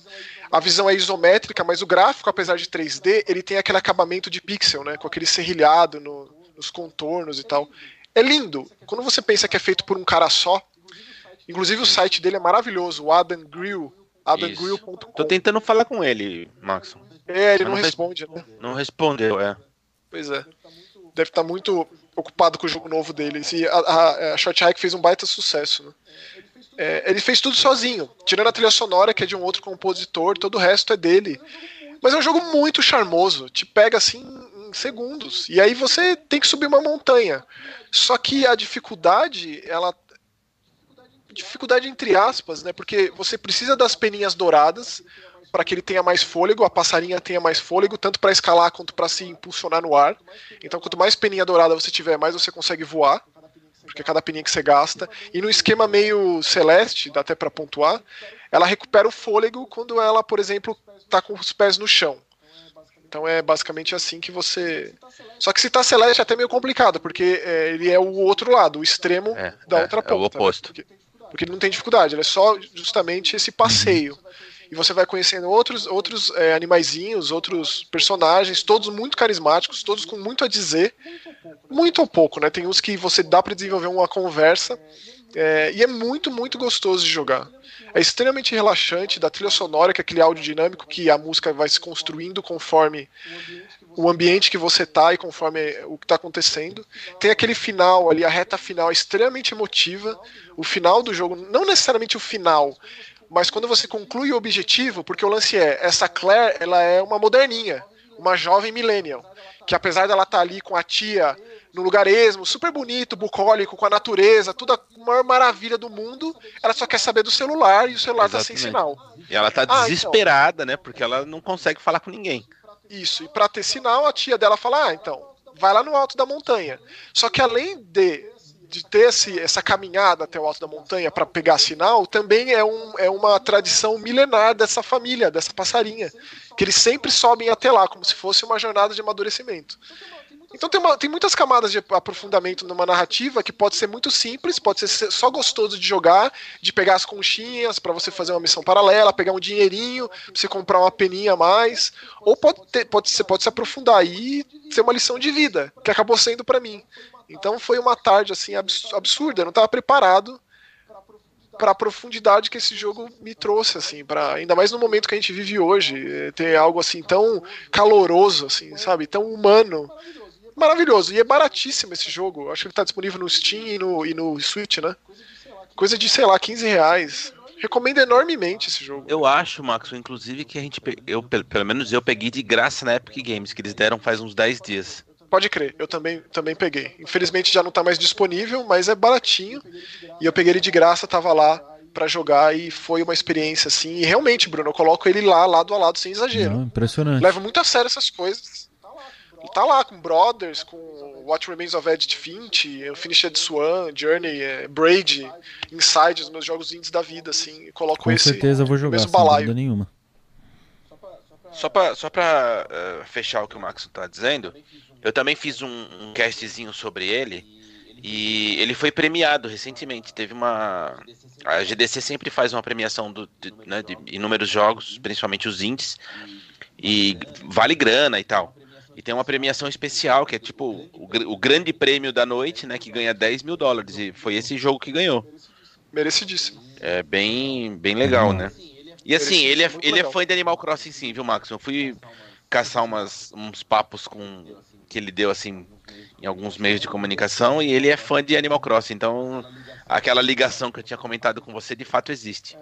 A visão é isométrica, mas o gráfico, apesar de 3D, ele tem aquele acabamento de pixel, né? Com aquele serrilhado no, nos contornos e tal. É lindo. Quando você pensa que é feito por um cara só, inclusive o site dele é maravilhoso, o Adam Grill, adamgrill.com. Tô tentando falar com ele, Max. É, ele não, não, responde, né? Não respondeu, é. Pois é. Deve estar muito ocupado com o jogo novo dele. E a, a, a Short Hike fez um baita sucesso, né? É, ele fez tudo sozinho, tirando a trilha sonora, que é de um outro compositor, todo o resto é dele. Mas é um jogo muito charmoso, te pega assim em segundos. E aí você tem que subir uma montanha. Só que a dificuldade, ela. Dificuldade entre aspas, né? Porque você precisa das peninhas douradas para que ele tenha mais fôlego, a passarinha tenha mais fôlego, tanto para escalar quanto para se impulsionar no ar. Então, quanto mais peninha dourada você tiver, mais você consegue voar porque cada peninha que você gasta. E no esquema meio celeste, dá até para pontuar, ela recupera o fôlego quando ela, por exemplo, tá com os pés no chão. Então é basicamente assim que você. Só que se tá celeste é até meio complicado, porque é, ele é o outro lado, o extremo é, da é, outra ponta. É o oposto. Porque, porque ele não tem dificuldade, ele é só justamente esse passeio e você vai conhecendo outros, outros é, animaizinhos, outros personagens, todos muito carismáticos, todos com muito a dizer, muito ou pouco, né? Tem uns que você dá para desenvolver uma conversa é, e é muito, muito gostoso de jogar. É extremamente relaxante, da trilha sonora, que é aquele áudio dinâmico que a música vai se construindo conforme o ambiente que você tá e conforme o que está acontecendo. Tem aquele final ali, a reta final é extremamente emotiva. O final do jogo, não necessariamente o final, mas quando você conclui o objetivo, porque o lance é, essa Claire, ela é uma moderninha, uma jovem millennial, que apesar dela estar tá ali com a tia no lugar esmo, super bonito, bucólico, com a natureza, tudo a maior maravilha do mundo, ela só quer saber do celular e o celular Exatamente. tá sem sinal. E ela tá ah, então. desesperada, então. né, porque ela não consegue falar com ninguém. Isso, e para ter sinal, a tia dela fala: "Ah, então, vai lá no alto da montanha". Só que além de de ter esse, essa caminhada até o alto da montanha para pegar sinal também é, um, é uma tradição milenar dessa família, dessa passarinha. Que eles sempre sobem até lá, como se fosse uma jornada de amadurecimento. Então tem, uma, tem muitas camadas de aprofundamento numa narrativa que pode ser muito simples, pode ser só gostoso de jogar, de pegar as conchinhas para você fazer uma missão paralela, pegar um dinheirinho, pra você comprar uma peninha a mais, ou pode, ter, pode, você pode se aprofundar e ser uma lição de vida, que acabou sendo para mim. Então foi uma tarde assim absurda, eu não estava preparado para a profundidade que esse jogo me trouxe assim, para ainda mais no momento que a gente vive hoje, eh, ter algo assim tão caloroso assim, sabe, tão humano. Maravilhoso. E é baratíssimo esse jogo. Acho que ele está disponível no Steam e no, e no Switch, né? Coisa de, sei lá, 15 reais. Recomendo enormemente esse jogo. Eu acho, Max, inclusive, que a gente. Eu, pelo menos eu peguei de graça na Epic Games, que eles deram faz uns 10 dias. Pode crer, eu também, também peguei. Infelizmente já não está mais disponível, mas é baratinho. E eu peguei ele de graça, tava lá para jogar e foi uma experiência assim. E realmente, Bruno, eu coloco ele lá, lado a lado, sem exagero. Não, impressionante. Levo muito a sério essas coisas. Ele tá lá com Brothers, com What Remains of Edith Finch, Finished Swan, Journey, é, Braid, Inside, os meus jogos indies da vida, assim. Coloco com esse. Com certeza eu vou jogar, sem dúvida nenhuma. Só pra, só pra uh, fechar o que o Max tá dizendo, eu também fiz um, um castzinho sobre ele e ele foi premiado recentemente. Teve uma. A GDC sempre faz uma premiação do, de, né, de inúmeros jogos, principalmente os indies, e vale grana e tal. E tem uma premiação especial, que é tipo o, o grande prêmio da noite, né? Que ganha 10 mil dólares. E foi esse jogo que ganhou. Merecidíssimo. É bem, bem legal, né? E assim, ele é, ele é fã de Animal Crossing sim, viu, Max? Eu fui caçar umas, uns papos com que ele deu assim em alguns meios de comunicação e ele é fã de Animal Crossing, então aquela ligação que eu tinha comentado com você de fato existe.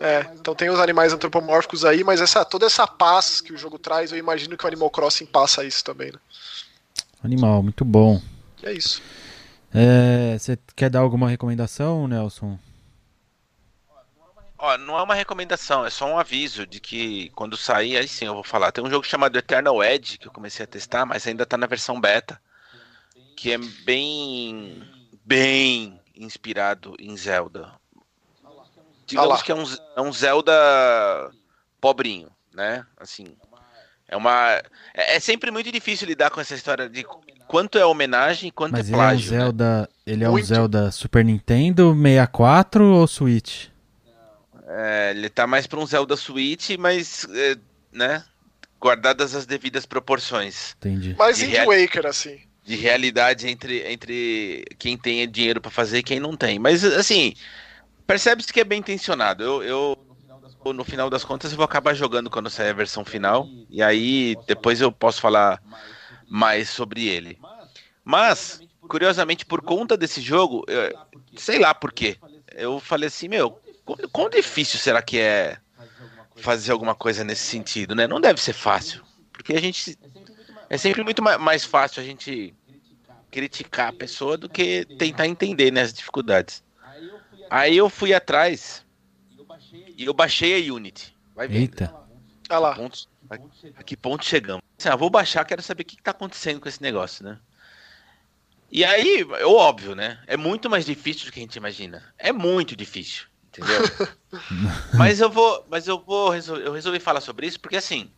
É, então tem os animais antropomórficos aí, mas essa toda essa paz que o jogo traz, eu imagino que o Animal Crossing passa isso também, né? Animal, muito bom. E é isso. É, você quer dar alguma recomendação, Nelson? Ó, não é uma recomendação, é só um aviso de que quando sair, aí sim eu vou falar. Tem um jogo chamado Eternal Edge que eu comecei a testar, mas ainda tá na versão beta, que é bem bem inspirado em Zelda. Digamos que é um, é um Zelda pobrinho, né? Assim, é uma é, é sempre muito difícil lidar com essa história de quanto é homenagem e quanto Mas é plágio. Ele é um né? Zelda, ele é um Muito. Zelda Super Nintendo 64 ou Switch? É, ele tá mais pra um Zelda Switch, mas, é, né? Guardadas as devidas proporções Entendi. Mas De Wind real- Waker, assim. de realidade entre, entre quem tem dinheiro pra fazer e quem não tem. Mas, assim, percebe-se que é bem intencionado. Eu, eu, no final das contas, eu vou acabar jogando quando sair a versão final. E aí, depois eu posso falar mais sobre ele. Mas, curiosamente, por conta desse jogo, eu- sei lá por quê, eu falei assim, meu, quão, quão difícil será que é fazer alguma coisa nesse sentido, né? Não deve ser fácil, porque a gente é sempre muito ma- mais fácil a gente criticar a pessoa do que tentar entender né, as dificuldades. Aí eu fui atrás e eu baixei a Unity. Vai vendo. Eita. Olha lá. Pontos, a que ponto chegamos? Assim, ah, vou baixar, quero saber o que está acontecendo com esse negócio, né? E aí, é óbvio, né? É muito mais difícil do que a gente imagina. É muito difícil, entendeu? (laughs) mas eu vou, mas eu vou, resol- eu resolvi falar sobre isso porque assim,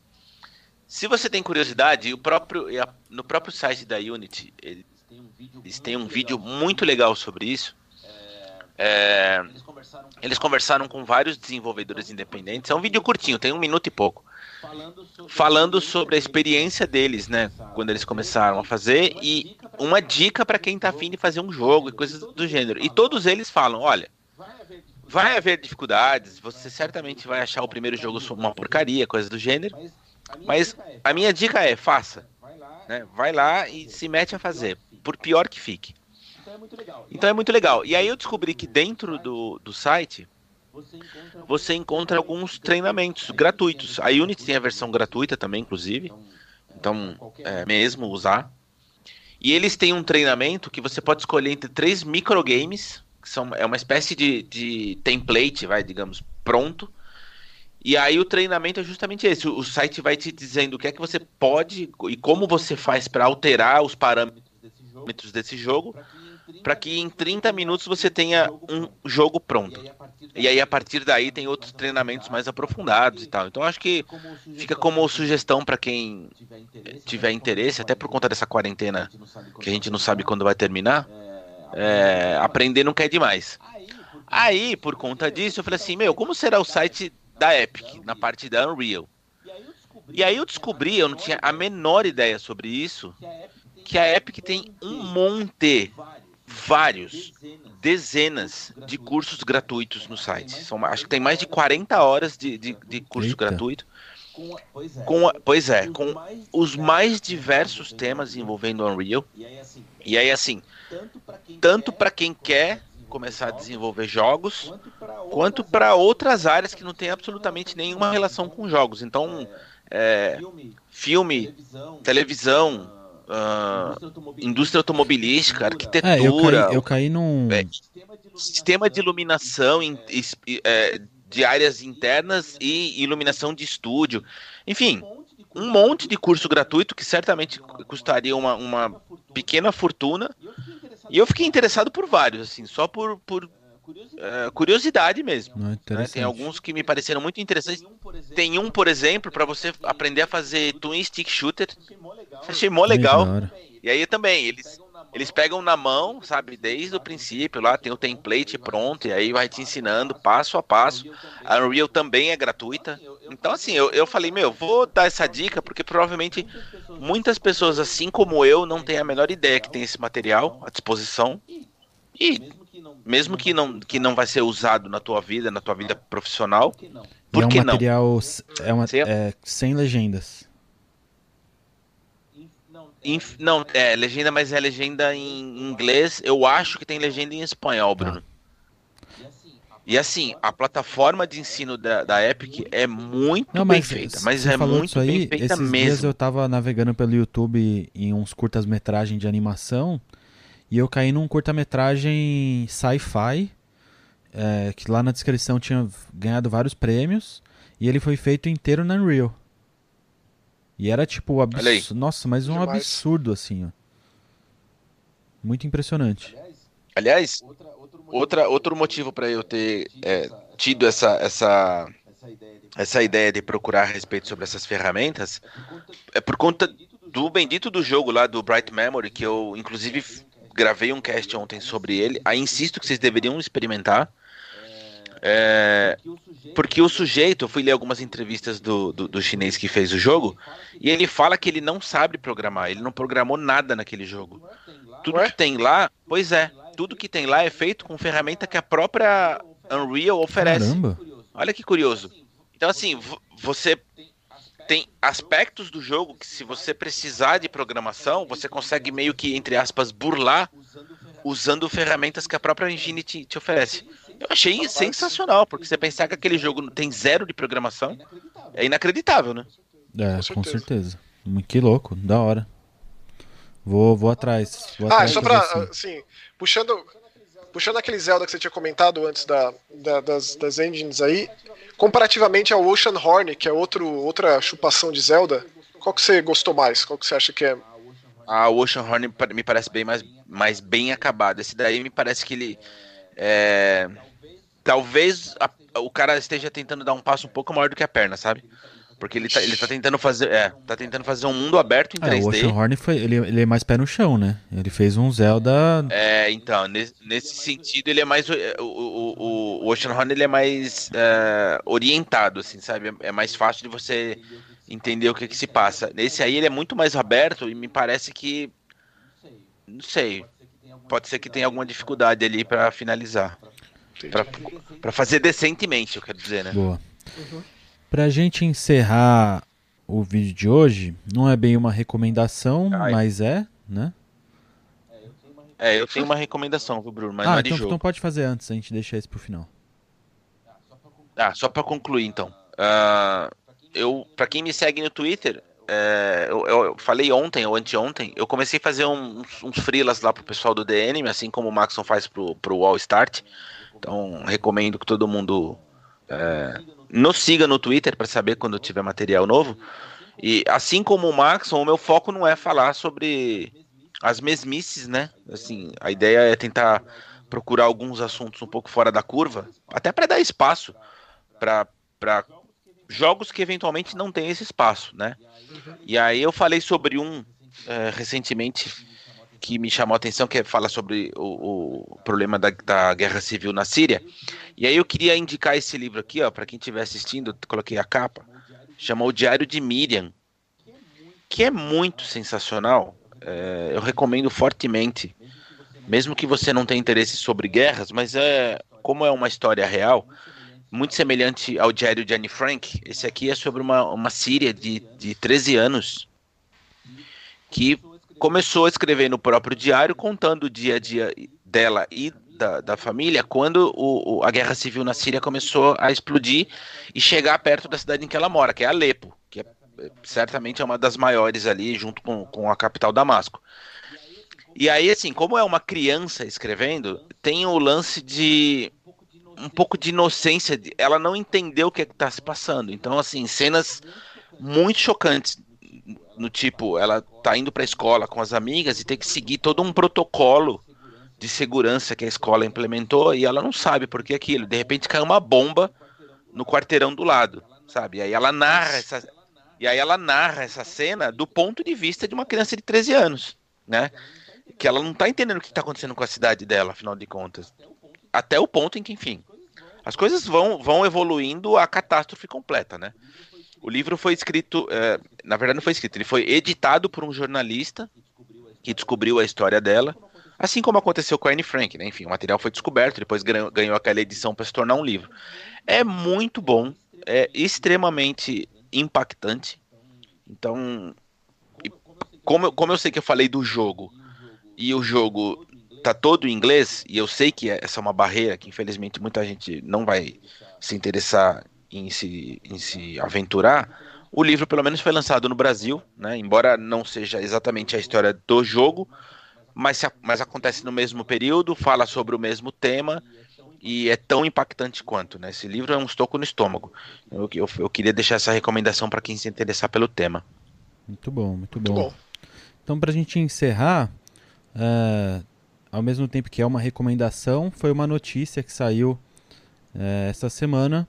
se você tem curiosidade, o próprio no próprio site da Unity, ele- eles têm um vídeo muito legal sobre isso. É, eles conversaram com vários desenvolvedores independentes. É um vídeo curtinho, tem um minuto e pouco. Falando sobre a experiência deles, né? Quando eles começaram a fazer e uma dica para quem tá afim de fazer um jogo e coisas do gênero. E todos eles falam: olha, vai haver dificuldades, você certamente vai achar o primeiro jogo uma porcaria, coisa do gênero. Mas a minha dica é: faça. Né? Vai lá e se mete a fazer, por pior que fique. Então é muito legal. E aí eu descobri que dentro do, do site você encontra alguns treinamentos gratuitos. A Unity tem a versão gratuita também, inclusive. Então, é mesmo usar. E eles têm um treinamento que você pode escolher entre três microgames, que são, é uma espécie de, de template, vai, digamos, pronto. E aí o treinamento é justamente esse. O site vai te dizendo o que é que você pode e como você faz para alterar os parâmetros desse jogo, para que em 30 minutos você tenha um jogo pronto. E aí a partir daí tem outros treinamentos mais aprofundados e tal. Então acho que fica como sugestão para quem tiver interesse, até por conta dessa quarentena que a gente não sabe quando vai terminar. É, aprender não quer demais. Aí, por conta disso, eu falei assim, meu, como será o site da Epic, na parte da Unreal? E aí eu descobri, eu não tinha a menor ideia sobre isso, que a Epic tem um monte, vários, dezenas de cursos gratuitos no site. São, acho que tem mais de 40 horas de, de, de curso Eita. gratuito. Com, pois é, com os mais diversos temas envolvendo Unreal. E aí, assim, tanto para quem quer começar a desenvolver jogos, quanto para outras áreas que não tem absolutamente nenhuma relação com jogos. Então, é, filme, televisão, ah, indústria automobilística, É, eu arquitetura, caí, eu caí num. É, sistema de iluminação em- es- é, de áreas internas e iluminação de estúdio. Enfim, um monte de curso gratuito que certamente custaria uma, uma pequena fortuna. E eu fiquei interessado por vários, assim, só por, por é, curiosidade mesmo. Não, é né? Tem alguns que me pareceram muito interessantes. Tem um, por exemplo, para você aprender a fazer Twin Stick Shooter. Achei mó legal. E aí também, eles, eles pegam na mão, sabe, desde o princípio, lá tem o template pronto, e aí vai te ensinando passo a passo. A Unreal também é gratuita. Então, assim, eu, eu falei, meu, vou dar essa dica, porque provavelmente muitas pessoas, assim como eu, não têm a menor ideia que tem esse material à disposição. E mesmo que não, que não vai ser usado na tua vida, na tua vida profissional, por é um que não? material s- é uma, é, sem legendas. Inf, não, é legenda, mas é legenda em inglês. Eu acho que tem legenda em espanhol, Bruno. Ah. E assim, a plataforma de ensino da, da Epic é muito não, bem feita, mas é muito aí, bem feita esses mesmo. Dias eu tava navegando pelo YouTube em uns curtas-metragem de animação e eu caí num curta-metragem sci-fi é, que lá na descrição tinha ganhado vários prêmios e ele foi feito inteiro na Unreal. E era tipo absurdo. Nossa, mas um Demais. absurdo assim, ó. Muito impressionante. Aliás, outra, outro motivo para eu ter é, tido essa, essa, essa ideia de procurar a respeito sobre essas ferramentas é por conta do bendito do jogo lá do Bright Memory, que eu inclusive gravei um cast ontem sobre ele. Aí insisto que vocês deveriam experimentar. É, porque o sujeito, eu fui ler algumas entrevistas do, do, do, chinês que fez o jogo, e ele fala que ele não sabe programar, ele não programou nada naquele jogo. Tudo que tem lá, pois é, tudo que tem lá é feito com ferramenta que a própria Unreal oferece. Caramba. Olha que curioso. Então, assim, você tem aspectos do jogo que, se você precisar de programação, você consegue meio que, entre aspas, burlar usando ferramentas que a própria engine te, te oferece. Eu achei sensacional, porque você pensar que aquele jogo tem zero de programação é inacreditável, né? É, com certeza. Com certeza. Que louco, da hora. Vou, vou atrás. Vou ah, atrás só pra, assim. puxando, puxando aquele Zelda que você tinha comentado antes da, da, das, das engines aí, comparativamente ao Ocean Horn, que é outro, outra chupação de Zelda, qual que você gostou mais? Qual que você acha que é? Ah, o Ocean Horn me parece bem mais, mais bem acabado. Esse daí me parece que ele é, talvez a, o cara esteja tentando dar um passo um pouco maior do que a perna, sabe? Porque ele tá, ele tá tentando fazer. É, tá tentando fazer um mundo aberto em 3D. É, o Ocean Horn foi. Ele, ele é mais pé no chão, né? Ele fez um Zelda. É, então, nesse, nesse sentido, ele é mais. O, o, o Ocean Horn ele é mais é, orientado, assim, sabe? É mais fácil de você entender o que, que se passa. Nesse aí ele é muito mais aberto e me parece que. Não sei. Pode ser que tenha alguma dificuldade ali para finalizar. Para fazer decentemente, eu quero dizer, né? Boa. Uhum. Pra gente encerrar o vídeo de hoje, não é bem uma recomendação, Ai. mas é, né? É, eu tenho uma recomendação, viu, Bruno? Mas ah, não é então, então pode fazer antes, a gente deixa isso pro final. Ah, só para concluir então. Uh, eu, para quem me segue no Twitter, é, eu, eu, falei ontem ou anteontem, eu comecei a fazer uns, uns lá pro pessoal do DN, assim como o Maxon faz pro, pro All Start. Então, recomendo que todo mundo é, nos siga no Twitter para saber quando tiver material novo. E assim como o Maxon, o meu foco não é falar sobre as mesmices, né? Assim, a ideia é tentar procurar alguns assuntos um pouco fora da curva, até para dar espaço para jogos que eventualmente não têm esse espaço, né? E aí eu falei sobre um é, recentemente que me chamou a atenção, que é fala sobre o, o problema da, da, guerra civil na Síria. E aí eu queria indicar esse livro aqui, ó, para quem estiver assistindo, coloquei a capa, chamou O Diário de Miriam, que é muito sensacional. É, eu recomendo fortemente, mesmo que você não tenha interesse sobre guerras, mas é como é uma história real, muito semelhante ao Diário de Anne Frank. Esse aqui é sobre uma, uma Síria de, de 13 anos que começou a escrever no próprio diário, contando o dia a dia dela e da, da família, quando o, o, a guerra civil na Síria começou a explodir e chegar perto da cidade em que ela mora, que é Alepo, que é, certamente é uma das maiores ali, junto com, com a capital Damasco. E aí, assim, como é uma criança escrevendo, tem o lance de um pouco de inocência, ela não entendeu o que é está se passando. Então, assim, cenas muito chocantes no tipo, ela tá indo para a escola com as amigas e tem que seguir todo um protocolo de segurança que a escola implementou e ela não sabe por que aquilo. De repente cai uma bomba no quarteirão do lado, sabe? E aí ela narra essa e aí ela narra essa cena do ponto de vista de uma criança de 13 anos, né? Que ela não tá entendendo o que está acontecendo com a cidade dela, afinal de contas. Até o ponto em que, enfim, as coisas vão, vão evoluindo a catástrofe completa, né? O livro foi escrito, é, na verdade não foi escrito, ele foi editado por um jornalista que descobriu a história dela, assim como aconteceu com a Anne Frank, né? Enfim, o material foi descoberto, depois ganhou, aquela edição para se tornar um livro. É muito bom, é extremamente impactante. Então, como, como eu sei que eu falei do jogo e o jogo tá todo em inglês, e eu sei que essa é uma barreira que infelizmente muita gente não vai se interessar em se, em se aventurar, o livro pelo menos foi lançado no Brasil, né? Embora não seja exatamente a história do jogo, mas, mas acontece no mesmo período, fala sobre o mesmo tema e é tão impactante quanto, né? Esse livro é um estoco no estômago. Eu, eu, eu queria deixar essa recomendação para quem se interessar pelo tema. Muito bom, muito bom. Muito bom. Então, para a gente encerrar, uh, ao mesmo tempo que é uma recomendação, foi uma notícia que saiu uh, essa semana,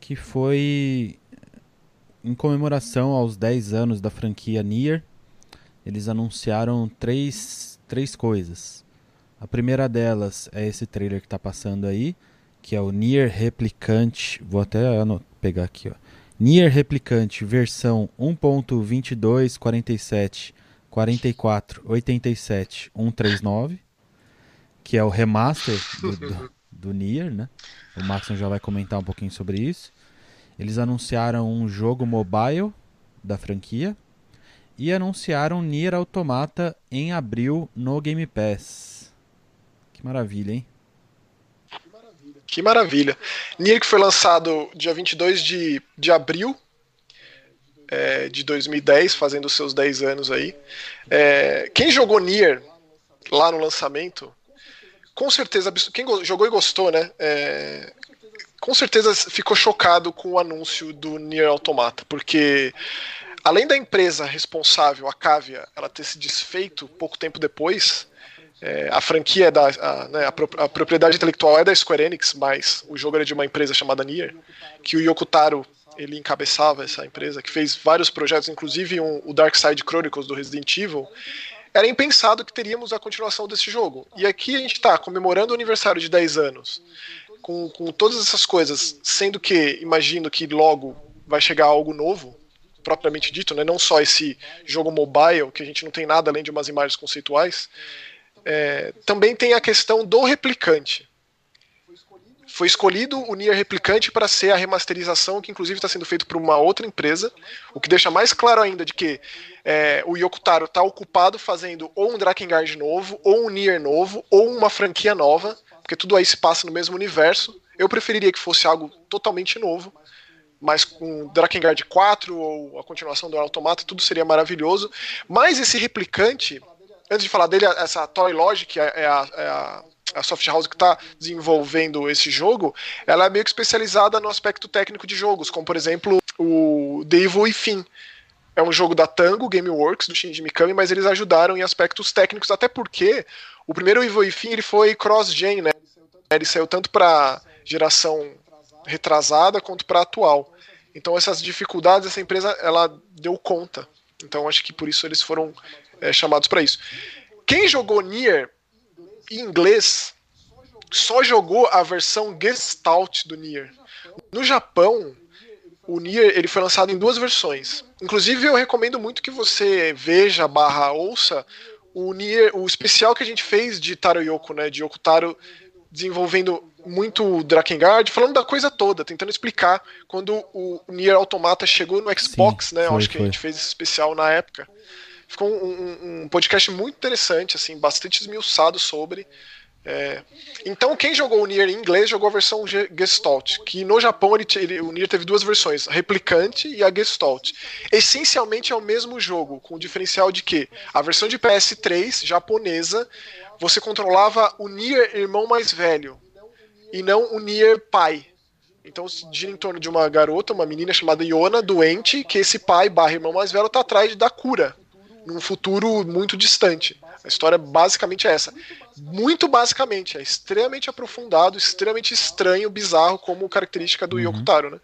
que foi em comemoração aos 10 anos da franquia Nier. Eles anunciaram três, três coisas. A primeira delas é esse trailer que está passando aí, que é o Nier Replicante. Vou até pegar aqui, ó. Nier Replicante versão 1.2247 44 87 139, que é o remaster (laughs) do, do, do Nier, né? O Maxon já vai comentar um pouquinho sobre isso. Eles anunciaram um jogo mobile da franquia e anunciaram Nier Automata em abril no Game Pass. Maravilha, hein? Que maravilha. Nier que foi lançado dia 22 de, de abril é, de 2010, fazendo seus 10 anos aí. É, quem jogou Nier lá no lançamento, com certeza, quem jogou e gostou, né? É, com certeza ficou chocado com o anúncio do Nier Automata, porque além da empresa responsável, a Cavia, ela ter se desfeito pouco tempo depois, é, a franquia da. A, né, a, propriedade intelectual é da Square Enix, mas o jogo era de uma empresa chamada Nier, que o Yoko Taro ele encabeçava essa empresa, que fez vários projetos, inclusive um, o Dark Side Chronicles do Resident Evil. Era impensado que teríamos a continuação desse jogo. E aqui a gente está comemorando o aniversário de 10 anos, com, com todas essas coisas, sendo que imagino que logo vai chegar algo novo, propriamente dito, né? não só esse jogo mobile, que a gente não tem nada além de umas imagens conceituais é, também tem a questão do replicante. Foi escolhido o Nier Replicante para ser a remasterização, que inclusive está sendo feito por uma outra empresa, o que deixa mais claro ainda de que é, o Yokotaro está ocupado fazendo ou um Drakengard novo, ou um Nier novo, ou uma franquia nova, porque tudo aí se passa no mesmo universo. Eu preferiria que fosse algo totalmente novo, mas com Drakengard 4 ou a continuação do Automata, tudo seria maravilhoso. Mas esse replicante, antes de falar dele, essa Toy Logic é, é a, é a, a soft house que está desenvolvendo esse jogo, ela é meio que especializada no aspecto técnico de jogos, como por exemplo o The Evil Fim. É um jogo da Tango Gameworks, do Shinji Mikami, mas eles ajudaram em aspectos técnicos, até porque o primeiro Evil Fim ele foi cross-gen, né? Ele saiu tanto para geração retrasada quanto para atual. Então essas dificuldades essa empresa ela deu conta. Então acho que por isso eles foram é, chamados para isso. Quem jogou Nier em inglês só jogou a versão Gestalt do Nier. No Japão, o Nier ele foi lançado em duas versões. Inclusive, eu recomendo muito que você veja barra ouça o Nier, o especial que a gente fez de Taro Yoko, né? De Yoko Taro desenvolvendo muito Drakengard, falando da coisa toda, tentando explicar quando o Nier Automata chegou no Xbox, Sim, né? Foi, acho que foi. a gente fez esse especial na época. Ficou um, um, podcast muito interessante, assim, bastante esmiuçado sobre. É... Então, quem jogou o Nier em inglês jogou a versão Gestalt, que no Japão ele, ele, o Nier teve duas versões, a Replicante e a Gestalt. Essencialmente é o mesmo jogo, com o diferencial de que a versão de PS3 japonesa você controlava o Nier irmão mais velho e não o Nier pai. Então gira em torno de uma garota, uma menina chamada Iona, doente, que esse pai barra irmão mais velho tá atrás da cura num futuro muito distante. A história basicamente é essa. Muito basicamente, é extremamente aprofundado, extremamente estranho, bizarro, como característica do uhum. Yoko Taro, né?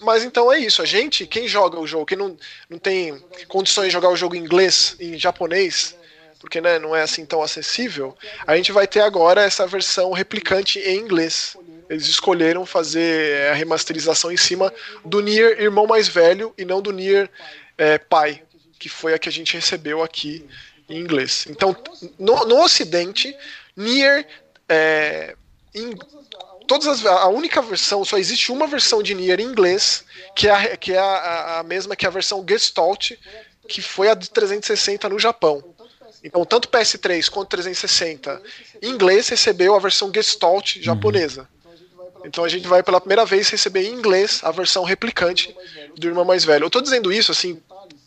Mas então é isso. A gente, quem joga o jogo, quem não, não tem condições de jogar o jogo em inglês, em japonês, porque né, não é assim tão acessível, a gente vai ter agora essa versão replicante em inglês. Eles escolheram fazer a remasterização em cima do Nier irmão mais velho e não do Nier é, pai, que foi a que a gente recebeu aqui em inglês. Então, no, no Ocidente, Nier é, em todas as, a única versão, só existe uma versão de Nier em inglês, que é, a, que é a, a mesma que a versão Gestalt, que foi a de 360 no Japão. Então, tanto PS3 quanto 360 em inglês recebeu a versão Gestalt japonesa. Então a gente vai pela primeira vez receber em inglês a versão replicante do irmão mais velho. Eu estou dizendo isso assim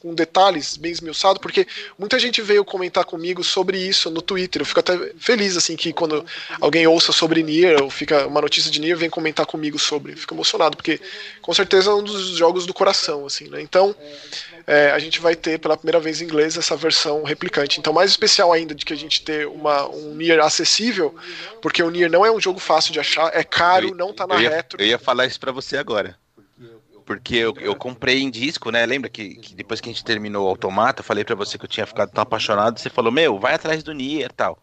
com detalhes bem esmiuçado, porque muita gente veio comentar comigo sobre isso no Twitter. Eu fico até feliz assim que quando alguém ouça sobre Nier ou fica uma notícia de Nier vem comentar comigo sobre. Fico emocionado porque com certeza é um dos jogos do coração assim, né? Então é, a gente vai ter pela primeira vez em inglês essa versão replicante. Então, mais especial ainda de que a gente ter uma, um Nier acessível, porque o Nier não é um jogo fácil de achar, é caro, eu, não tá na eu ia, retro. Eu ia falar isso para você agora. Porque eu, eu comprei em disco, né? Lembra que, que depois que a gente terminou o Automata, falei para você que eu tinha ficado tão apaixonado, você falou, meu, vai atrás do Nier e tal.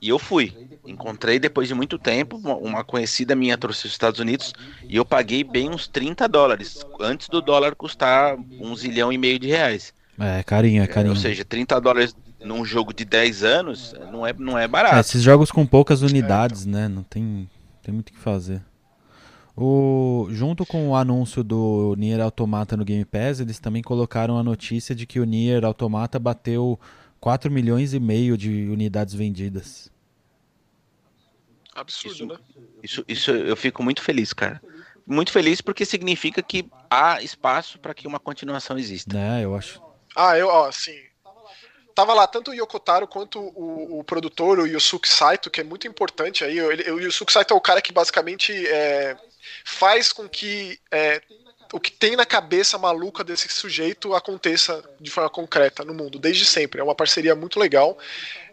E eu fui. Encontrei depois de muito tempo, uma conhecida minha trouxe dos Estados Unidos e eu paguei bem uns 30 dólares, antes do dólar custar um zilhão e meio de reais. É, carinho, é carinho. ou seja, 30 dólares num jogo de 10 anos não é, não é barato. É, esses jogos com poucas unidades, né? Não tem, tem muito o que fazer. O, junto com o anúncio do Nier Automata no Game Pass, eles também colocaram a notícia de que o Nier Automata bateu 4 milhões e meio de unidades vendidas. Absurdo, isso, né? Isso, isso eu fico muito feliz, cara. Muito feliz porque significa que há espaço para que uma continuação exista. É, eu acho. Ah, eu, ó, assim. Tava lá tanto o Yokotaro quanto o, o produtor, o Yusuke Saito, que é muito importante aí. Ele, o Yusuke Saito é o cara que basicamente é, faz com que é, o que tem na cabeça maluca desse sujeito aconteça de forma concreta no mundo, desde sempre. É uma parceria muito legal.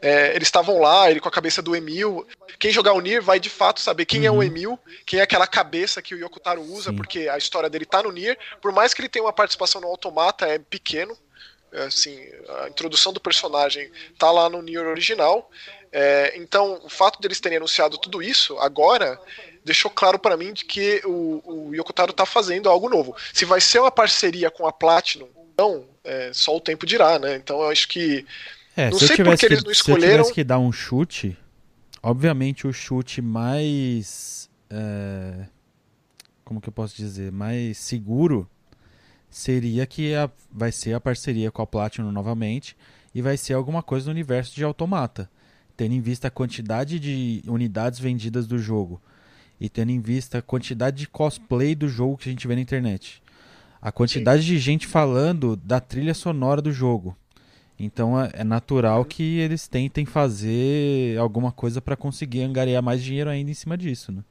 É, eles estavam lá, ele com a cabeça do Emil. Quem jogar o Nier vai de fato saber quem uhum. é o uhum. Emil, quem é aquela cabeça que o Yokotaro usa, Sim. porque a história dele tá no Nier. Por mais que ele tenha uma participação no Automata, é pequeno. É, assim, a introdução do personagem tá lá no Nier original. É, então, o fato deles terem anunciado tudo isso agora deixou claro para mim de que o, o Yokotaro tá fazendo algo novo. Se vai ser uma parceria com a Platinum, não, é, só o tempo dirá, né? Então eu acho que é, não sei por que eles não escolheram. Se eu tivesse que dar um chute, obviamente o chute mais. É, como que eu posso dizer? Mais seguro seria que a, vai ser a parceria com a Platinum novamente e vai ser alguma coisa no universo de Automata. Tendo em vista a quantidade de unidades vendidas do jogo e tendo em vista a quantidade de cosplay do jogo que a gente vê na internet. A quantidade Sim. de gente falando da trilha sonora do jogo. Então é, é natural que eles tentem fazer alguma coisa para conseguir angariar mais dinheiro ainda em cima disso, né?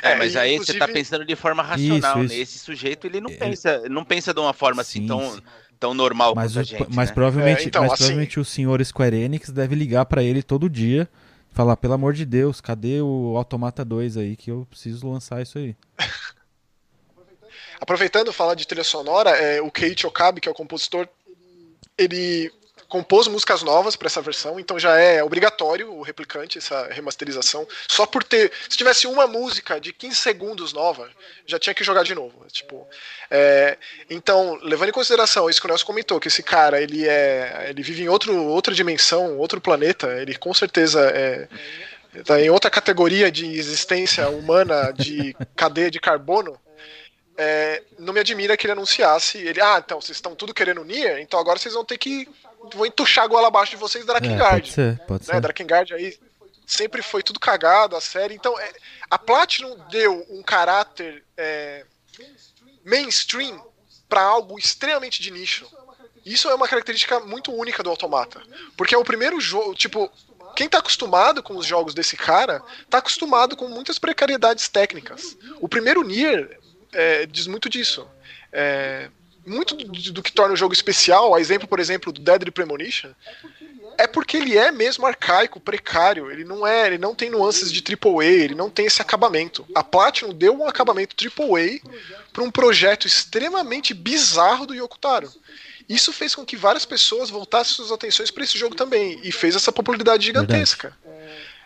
É, mas aí inclusive... você tá pensando de forma racional, isso, isso. né? Esse sujeito ele não é... pensa, não pensa de uma forma assim sim, assim tão, tão normal mas quanto o, a gente, Mas né? provavelmente, é, então, mas assim... provavelmente o senhor Square Enix deve ligar para ele todo dia, falar pelo amor de Deus, cadê o Automata 2 aí que eu preciso lançar isso aí. Aproveitando falar de trilha sonora, é, o Keiichi Okabe, que é o compositor, ele compôs músicas novas para essa versão, então já é obrigatório o replicante, essa remasterização. Só por ter. Se tivesse uma música de 15 segundos nova, já tinha que jogar de novo. Tipo, é, então, levando em consideração isso que o Nelson comentou, que esse cara ele é. ele vive em outro, outra dimensão, outro planeta, ele com certeza é. Tá em outra categoria de existência humana de (laughs) cadeia de carbono. É, não me admira que ele anunciasse ele, ah, então vocês estão tudo querendo Nier, então agora vocês vão ter que vou entuchar a goela abaixo de vocês Drakengard. É, pode ser, pode né? ser. Drakengard aí sempre foi tudo cagado, a série. Então, é, a Platinum deu um caráter é, mainstream para algo extremamente de nicho. Isso é uma característica muito única do Automata. Porque é o primeiro jogo, tipo, quem tá acostumado com os jogos desse cara, tá acostumado com muitas precariedades técnicas. O primeiro Nier é, diz muito disso. É, muito do, do, que torna o jogo especial, a exemplo, por exemplo, do Deadly Premonition, é porque ele é mesmo arcaico, precário. Ele não é, ele não tem nuances de AAA, ele não tem esse acabamento. A Platinum deu um acabamento AAA para um projeto extremamente bizarro do Yokotaro. Isso fez com que várias pessoas voltassem suas atenções para esse jogo também e fez essa popularidade gigantesca. Verdade.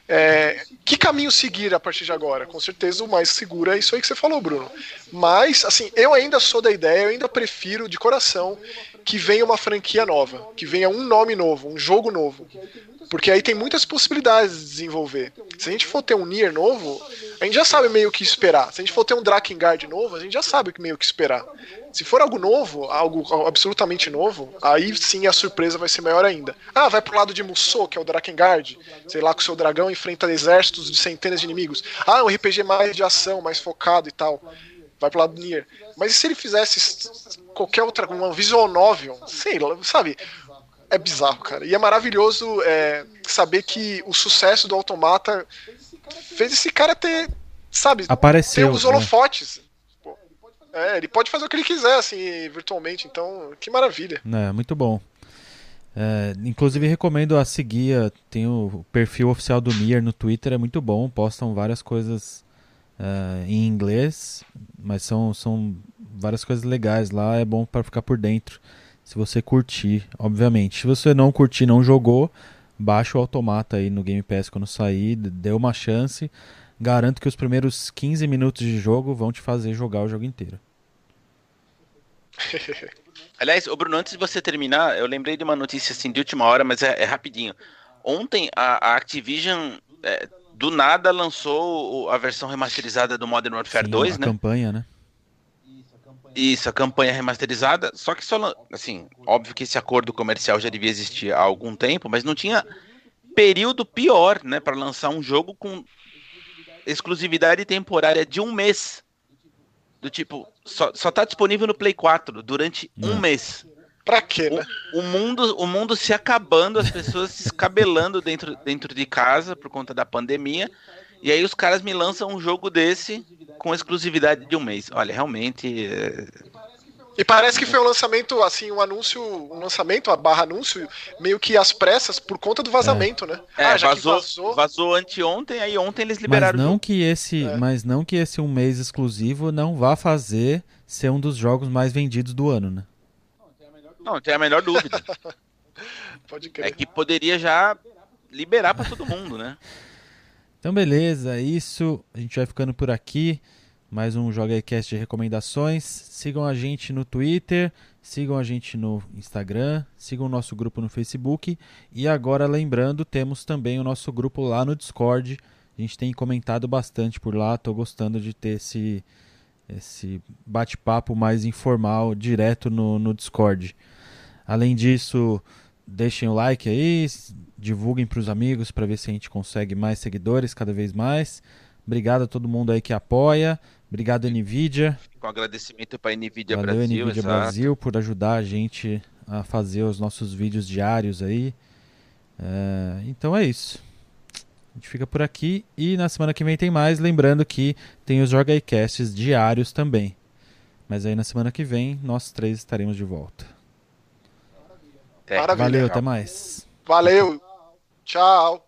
É, que caminho seguir a partir de agora? Com certeza o mais seguro é isso aí que você falou, Bruno. Mas, assim, eu ainda sou da ideia, eu ainda prefiro de coração que venha uma franquia nova, que venha um nome novo, um jogo novo. Porque aí tem muitas possibilidades de desenvolver. Se a gente for ter um Nier novo, a gente já sabe meio que esperar. Se a gente for ter um Drakengard novo, a gente já sabe meio que esperar. Se for algo novo, algo absolutamente novo, aí sim a surpresa vai ser maior ainda. Ah, vai pro lado de Musou, que é o Drakengard. Sei lá, com seu dragão enfrenta exércitos de centenas de inimigos. Ah, um RPG mais de ação, mais focado e tal. Vai pro lado do Nier. Mas e se ele fizesse qualquer outra, uma visual novel, sei lá, sabe? é bizarro, cara. E é maravilhoso é, saber que o sucesso do Automata fez esse cara ter, sabe, Apareceu, ter os holofotes. Né? É, ele pode fazer o que ele quiser, assim, virtualmente. Então, que maravilha. É, muito bom. É, inclusive recomendo a seguir, tem o perfil oficial do Nier no Twitter, é muito bom, postam várias coisas é, em inglês, mas são, são várias coisas legais lá, é bom para ficar por dentro se você curtir, obviamente. Se você não curtir, não jogou, baixa o Automata aí no Game Pass quando sair, dê uma chance. Garanto que os primeiros 15 minutos de jogo vão te fazer jogar o jogo inteiro. (laughs) Aliás, o Bruno, antes de você terminar, eu lembrei de uma notícia assim de última hora, mas é, é rapidinho. Ontem a, a Activision é, do nada lançou a versão remasterizada do Modern Warfare Sim, 2, a né? campanha, né? Isso, a campanha remasterizada. Só que só, assim, óbvio que esse acordo comercial já devia existir há algum tempo, mas não tinha período pior, né, para lançar um jogo com exclusividade temporária de um mês. Do tipo, só, só tá disponível no Play 4 durante um mês. Pra quê, né? O, o mundo, o mundo se acabando, as pessoas se escabelando dentro, dentro de casa por conta da pandemia. E aí os caras me lançam um jogo desse com exclusividade de um mês. Olha, realmente. é, E parece que foi um lançamento, assim, um anúncio, um lançamento, a barra anúncio, meio que às pressas por conta do vazamento, né? É, ah, já vazou, que vazou. vazou anteontem, aí ontem eles Mas liberaram. o não jogo. que esse, É. mas não que esse um mês exclusivo não vá fazer ser um dos jogos mais vendidos do ano, né? Não, tem a menor dúvida. (laughs) Pode é crer. que poderia já liberar pra todo mundo, né? Então beleza, é isso. A gente vai ficando por aqui. Mais um Joga aí Cast de recomendações. Sigam a gente no Twitter, sigam a gente no Instagram, sigam o nosso grupo no Facebook. E agora lembrando, temos também o nosso grupo lá no Discord. A gente tem comentado bastante por lá, tô gostando de ter esse, esse bate-papo mais informal, direto no, no Discord. Além disso, deixem o like aí, divulguem para os amigos para ver se a gente consegue mais seguidores cada vez mais. Obrigado a todo mundo aí que apoia. Obrigado, Nvidia. Com agradecimento pra Nvidia Valeu, Brasil. Nvidia exato. Brasil, por ajudar a gente a fazer os nossos vídeos diários aí. É, então é isso. A gente fica por aqui e na semana que vem tem mais. Lembrando que tem os Joga aí Casts diários também. Mas aí na semana que vem nós três estaremos de volta. Até. Maravilha. Valeu, até mais. Valeu. Tchau.